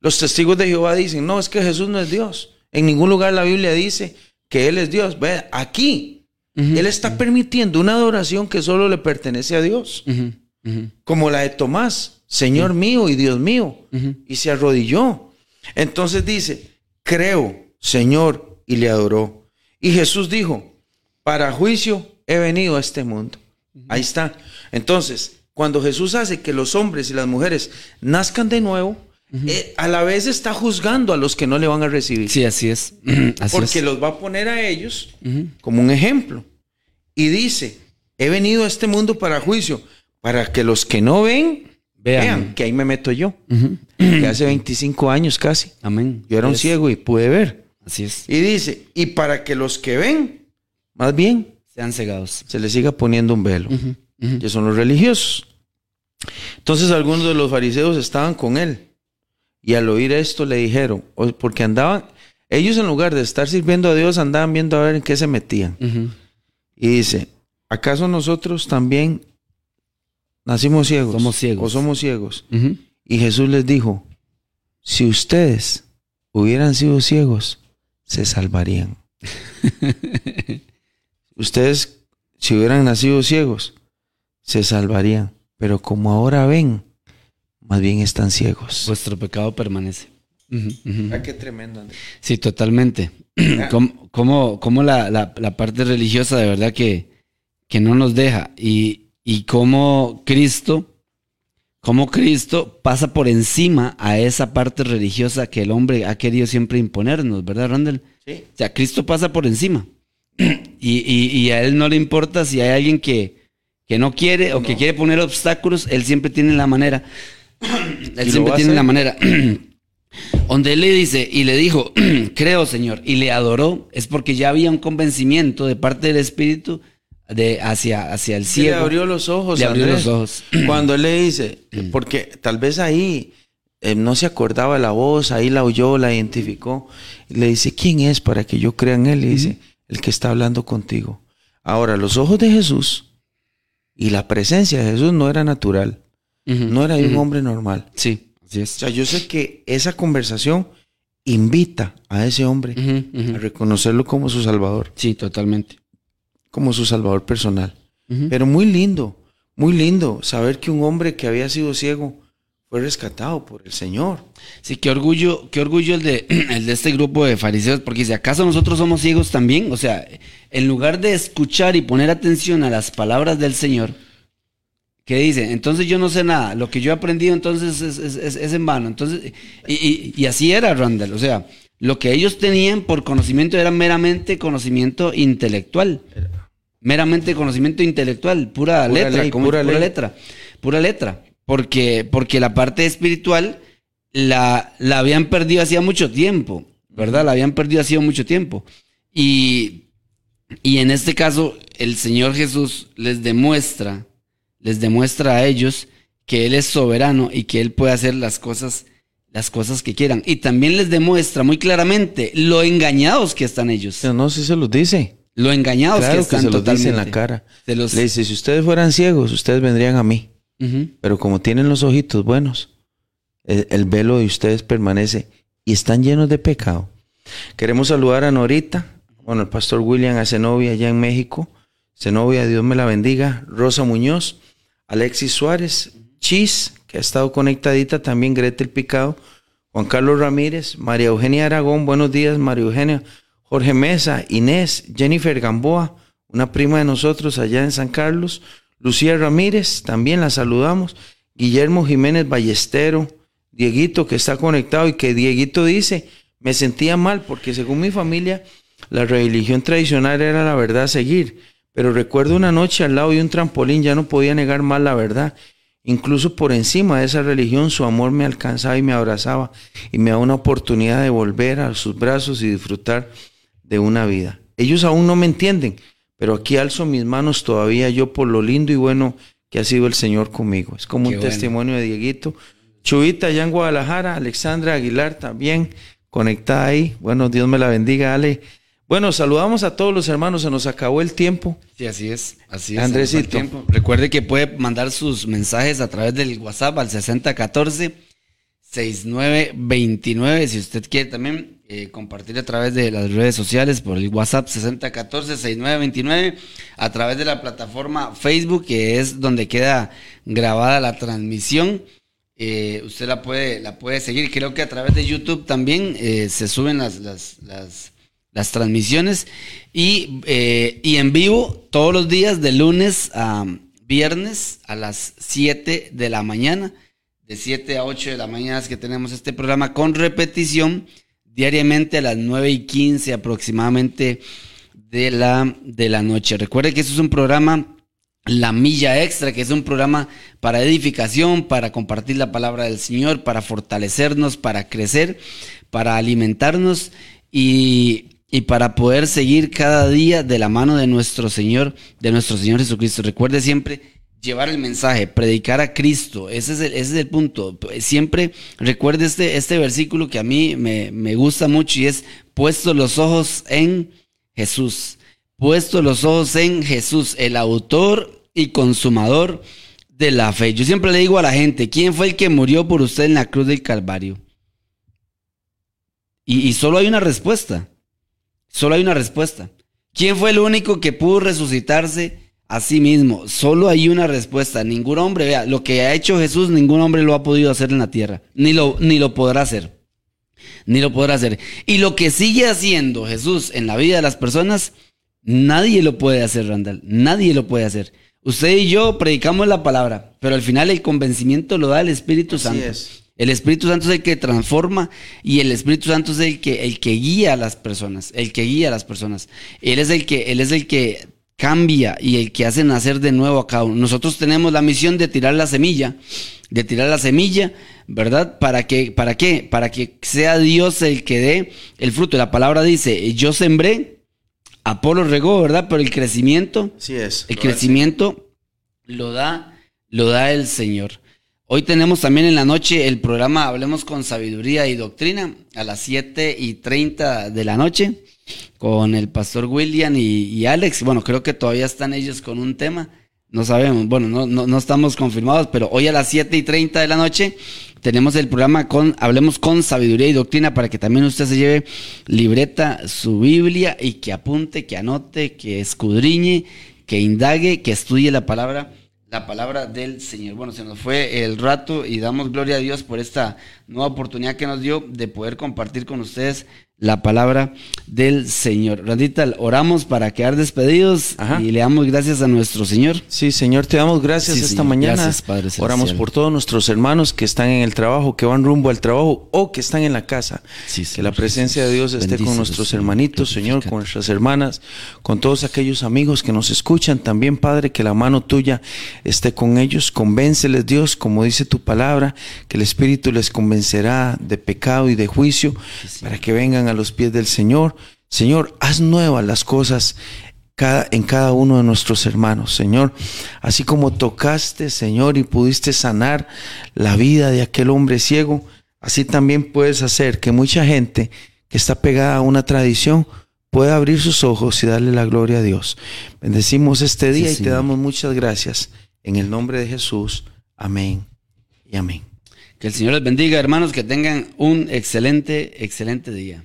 Los testigos de Jehová dicen, no, es que Jesús no es Dios. En ningún lugar la Biblia dice que Él es Dios. Ve, aquí. Él está permitiendo una adoración que solo le pertenece a Dios. Como la de Tomás, Señor mío y Dios mío. y se arrodilló. Entonces dice, creo, Señor, y le adoró. Y Jesús dijo, para juicio he venido a este mundo. Ahí está. Entonces, cuando Jesús hace que los hombres y las mujeres nazcan de nuevo, eh, a la vez está juzgando a los que no le van a recibir. Sí, así es. *clears throat* Así porque es. los va a poner a ellos como un ejemplo. Y dice, he venido a este mundo para juicio, para que los que no ven, Vean. vean, que ahí me meto yo, que hace 25 años casi. Amén. Yo era un Es- ciego y pude ver. Así es. Y dice, y para que los que ven, más bien, Sean cegados. se les siga poniendo un velo. Ujú. Que son los religiosos. Entonces algunos de los fariseos estaban con él. Y al oír esto le dijeron, porque andaban, ellos en lugar de estar sirviendo a Dios, andaban viendo a ver en qué se metían. Y dice, ¿acaso nosotros también nacimos ciegos? Somos ciegos. ¿O somos ciegos? Y Jesús les dijo, si ustedes hubieran sido ciegos, se salvarían. *laughs* ustedes, si hubieran nacido ciegos, se salvarían. Pero como ahora ven, más bien están ciegos. Vuestro pecado permanece. Ah, qué tremendo. Sí, totalmente. Como, como, como la, la- la parte religiosa de verdad que, que no nos deja. Y, y cómo Cristo, cómo Cristo pasa por encima a esa parte religiosa que el hombre ha querido siempre imponernos, ¿verdad, Randall? Sí. O sea, Cristo pasa por encima. *clears throat* Y, y- y a él no le importa si hay alguien que, que no quiere o que quiere poner obstáculos, él siempre tiene la manera *clears throat* él siempre tiene la manera. *clears throat* Donde él le dice y le dijo, creo Señor, y le adoró, es porque ya había un convencimiento de parte del Espíritu de hacia, hacia el cielo. Le abrió los ojos. Le abrió los ojos. *clears throat* Cuando él le dice, porque tal vez ahí eh, no se acordaba la voz, ahí la oyó, la identificó. le dice, ¿quién es para que yo crea en él? Y dice, el que está hablando contigo. Ahora, los ojos de Jesús y la presencia de Jesús no era natural. No era de un hombre normal. Sí, así es. O sea, yo sé que esa conversación invita a ese hombre a reconocerlo como su salvador. Sí, totalmente. Como su salvador personal. Pero muy lindo, muy lindo saber que un hombre que había sido ciego fue rescatado por el Señor. Sí, qué orgullo, qué orgullo el de, *clears throat* el de este grupo de fariseos, porque si acaso nosotros somos ciegos también, o sea, en lugar de escuchar y poner atención a las palabras del Señor, ¿qué dice? Entonces yo no sé nada, lo que yo he aprendido entonces es, en vano. Entonces, y, y, así era Randall, o sea, lo que ellos tenían por conocimiento era meramente conocimiento intelectual. Meramente conocimiento intelectual, pura, letra, pura letra, pura letra porque, porque la parte espiritual la, la habían perdido hacía mucho tiempo, ¿verdad? La habían perdido hacía mucho tiempo. Y, y en este caso, el Señor Jesús les demuestra, les demuestra a ellos que Él es soberano y que Él puede hacer las cosas, las cosas que quieran. Y también les demuestra muy claramente lo engañados que están ellos. Pero no, si se los dice. Lo engañados que están se los dice en la cara. Le dice, si ustedes fueran ciegos, ustedes vendrían a mí. Pero como tienen los ojitos buenos, el, velo de ustedes permanece y están llenos de pecado. Queremos saludar a Norita, bueno, el pastor William a Zenobia allá en México. Zenobia, Dios me la bendiga. Rosa Muñoz, Alexis Suárez, Chis, que ha estado conectadita, también Gretel Picado, Juan Carlos Ramírez, María Eugenia Aragón, buenos días, María Eugenia, Jorge Mesa, Inés, Jennifer Gamboa, una prima de nosotros allá en San Carlos, Lucía Ramírez, también la saludamos. Guillermo Jiménez Ballestero, Dieguito que está conectado y que Dieguito dice, me sentía mal porque según mi familia la religión tradicional era la verdad a seguir, pero recuerdo una noche al lado de un trampolín ya no podía negar más la verdad. Incluso por encima de esa religión su amor me alcanzaba y me abrazaba y me daba una oportunidad de volver a sus brazos y disfrutar de una vida. Ellos aún no me entienden, pero aquí alzo mis manos todavía yo por lo lindo y bueno que ha sido el Señor conmigo. Es como un testimonio de Dieguito. Chuita allá en Guadalajara, Alexandra Aguilar también conectada ahí. Bueno, Dios me la bendiga, Ale. Bueno, saludamos a todos los hermanos, se nos acabó el tiempo. Sí, así es, así es. Andresito. Recuerde que puede mandar sus mensajes a través del WhatsApp al 6014 6929, si usted quiere también eh, compartir a través de las redes sociales por el WhatsApp 6014-6929, a través de la plataforma Facebook, que es donde queda grabada la transmisión. Eh, usted la puede, la puede seguir. Creo que a través de YouTube también eh, se suben las, las, las, transmisiones. Y, y en vivo todos los días, de lunes a viernes a las 7 de la mañana. De 7 a 8 de la mañana es que tenemos este programa con repetición diariamente a las 9 y 15 aproximadamente de la, de la noche. Recuerde que eso es un programa, La Milla Extra, que es un programa para edificación, para compartir la palabra del Señor, para fortalecernos, para crecer, para alimentarnos y, y para poder seguir cada día de la mano de nuestro Señor, de nuestro Señor Jesucristo. Recuerde siempre llevar el mensaje, predicar a Cristo. Ese es el, ese es el punto. Siempre recuerde este, este versículo que a mí me, me gusta mucho y es puesto los ojos en Jesús. Puesto los ojos en Jesús, el autor y consumador de la fe. Yo siempre le digo a la gente, ¿quién fue el que murió por usted en la cruz del Calvario? Y, y solo hay una respuesta. Solo hay una respuesta. ¿Quién fue el único que pudo resucitarse? Así mismo, solo hay una respuesta. Ningún hombre, vea, lo que ha hecho Jesús, ningún hombre lo ha podido hacer en la tierra. Ni lo, ni lo podrá hacer. Ni lo podrá hacer. Y lo que sigue haciendo Jesús en la vida de las personas, nadie lo puede hacer, Randall. Nadie lo puede hacer. Usted y yo predicamos la palabra, pero al final el convencimiento lo da el Espíritu Santo. El Espíritu Santo es el que transforma y el Espíritu Santo es el que, el que guía a las personas, el que guía a las personas. Él es el que, él es el que cambia y el que hace nacer de nuevo a cada uno. Nosotros tenemos la misión de tirar la semilla de tirar la semilla, ¿verdad? ¿Para que, ¿Para qué? Para que sea Dios el que dé el fruto. La palabra dice, yo sembré, Apolo regó, ¿verdad? Pero el crecimiento, Sí es. el crecimiento lo da, lo da el Señor. Hoy tenemos también en la noche el programa Hablemos con Sabiduría y Doctrina a las 7 y 30 de la noche con el pastor William y, Alex. Bueno, creo que todavía están ellos con un tema. No sabemos, bueno, no, no, no estamos confirmados, pero hoy a las 7 y 30 de la noche tenemos el programa con Hablemos con Sabiduría y Doctrina para que también usted se lleve libreta, su Biblia y que apunte, que anote, que escudriñe, que indague, que estudie la palabra la palabra del Señor. Bueno, se nos fue el rato y damos gloria a Dios por esta nueva oportunidad que nos dio de poder compartir con ustedes la palabra del Señor. Randita, oramos para quedar despedidos Ajá. y le damos gracias a nuestro Señor. Sí, Señor, te damos gracias Sí, esta Señor. mañana. Gracias, Padre. Oramos por todos nuestros hermanos que están en el trabajo, que van rumbo al trabajo o que están en la casa. Sí, que Señor la presencia de Dios esté con nuestros hermanitos, Señor, con nuestras hermanas, con todos aquellos amigos que nos escuchan. También, Padre, que la mano tuya esté con ellos. Convénceles, Dios, como dice tu palabra, que el Espíritu les convencerá de pecado y de juicio para que vengan a los pies del Señor. Señor, haz nuevas las cosas cada- en cada uno de nuestros hermanos, Señor. Así como tocaste, Señor, y pudiste sanar la vida de aquel hombre ciego, así también puedes hacer que mucha gente que está pegada a una tradición pueda abrir sus ojos y darle la gloria a Dios. Bendecimos este día y te Señor. damos muchas gracias. En el nombre de Jesús. Amén y amén. Que el Señor les bendiga, hermanos, que tengan un excelente, excelente día.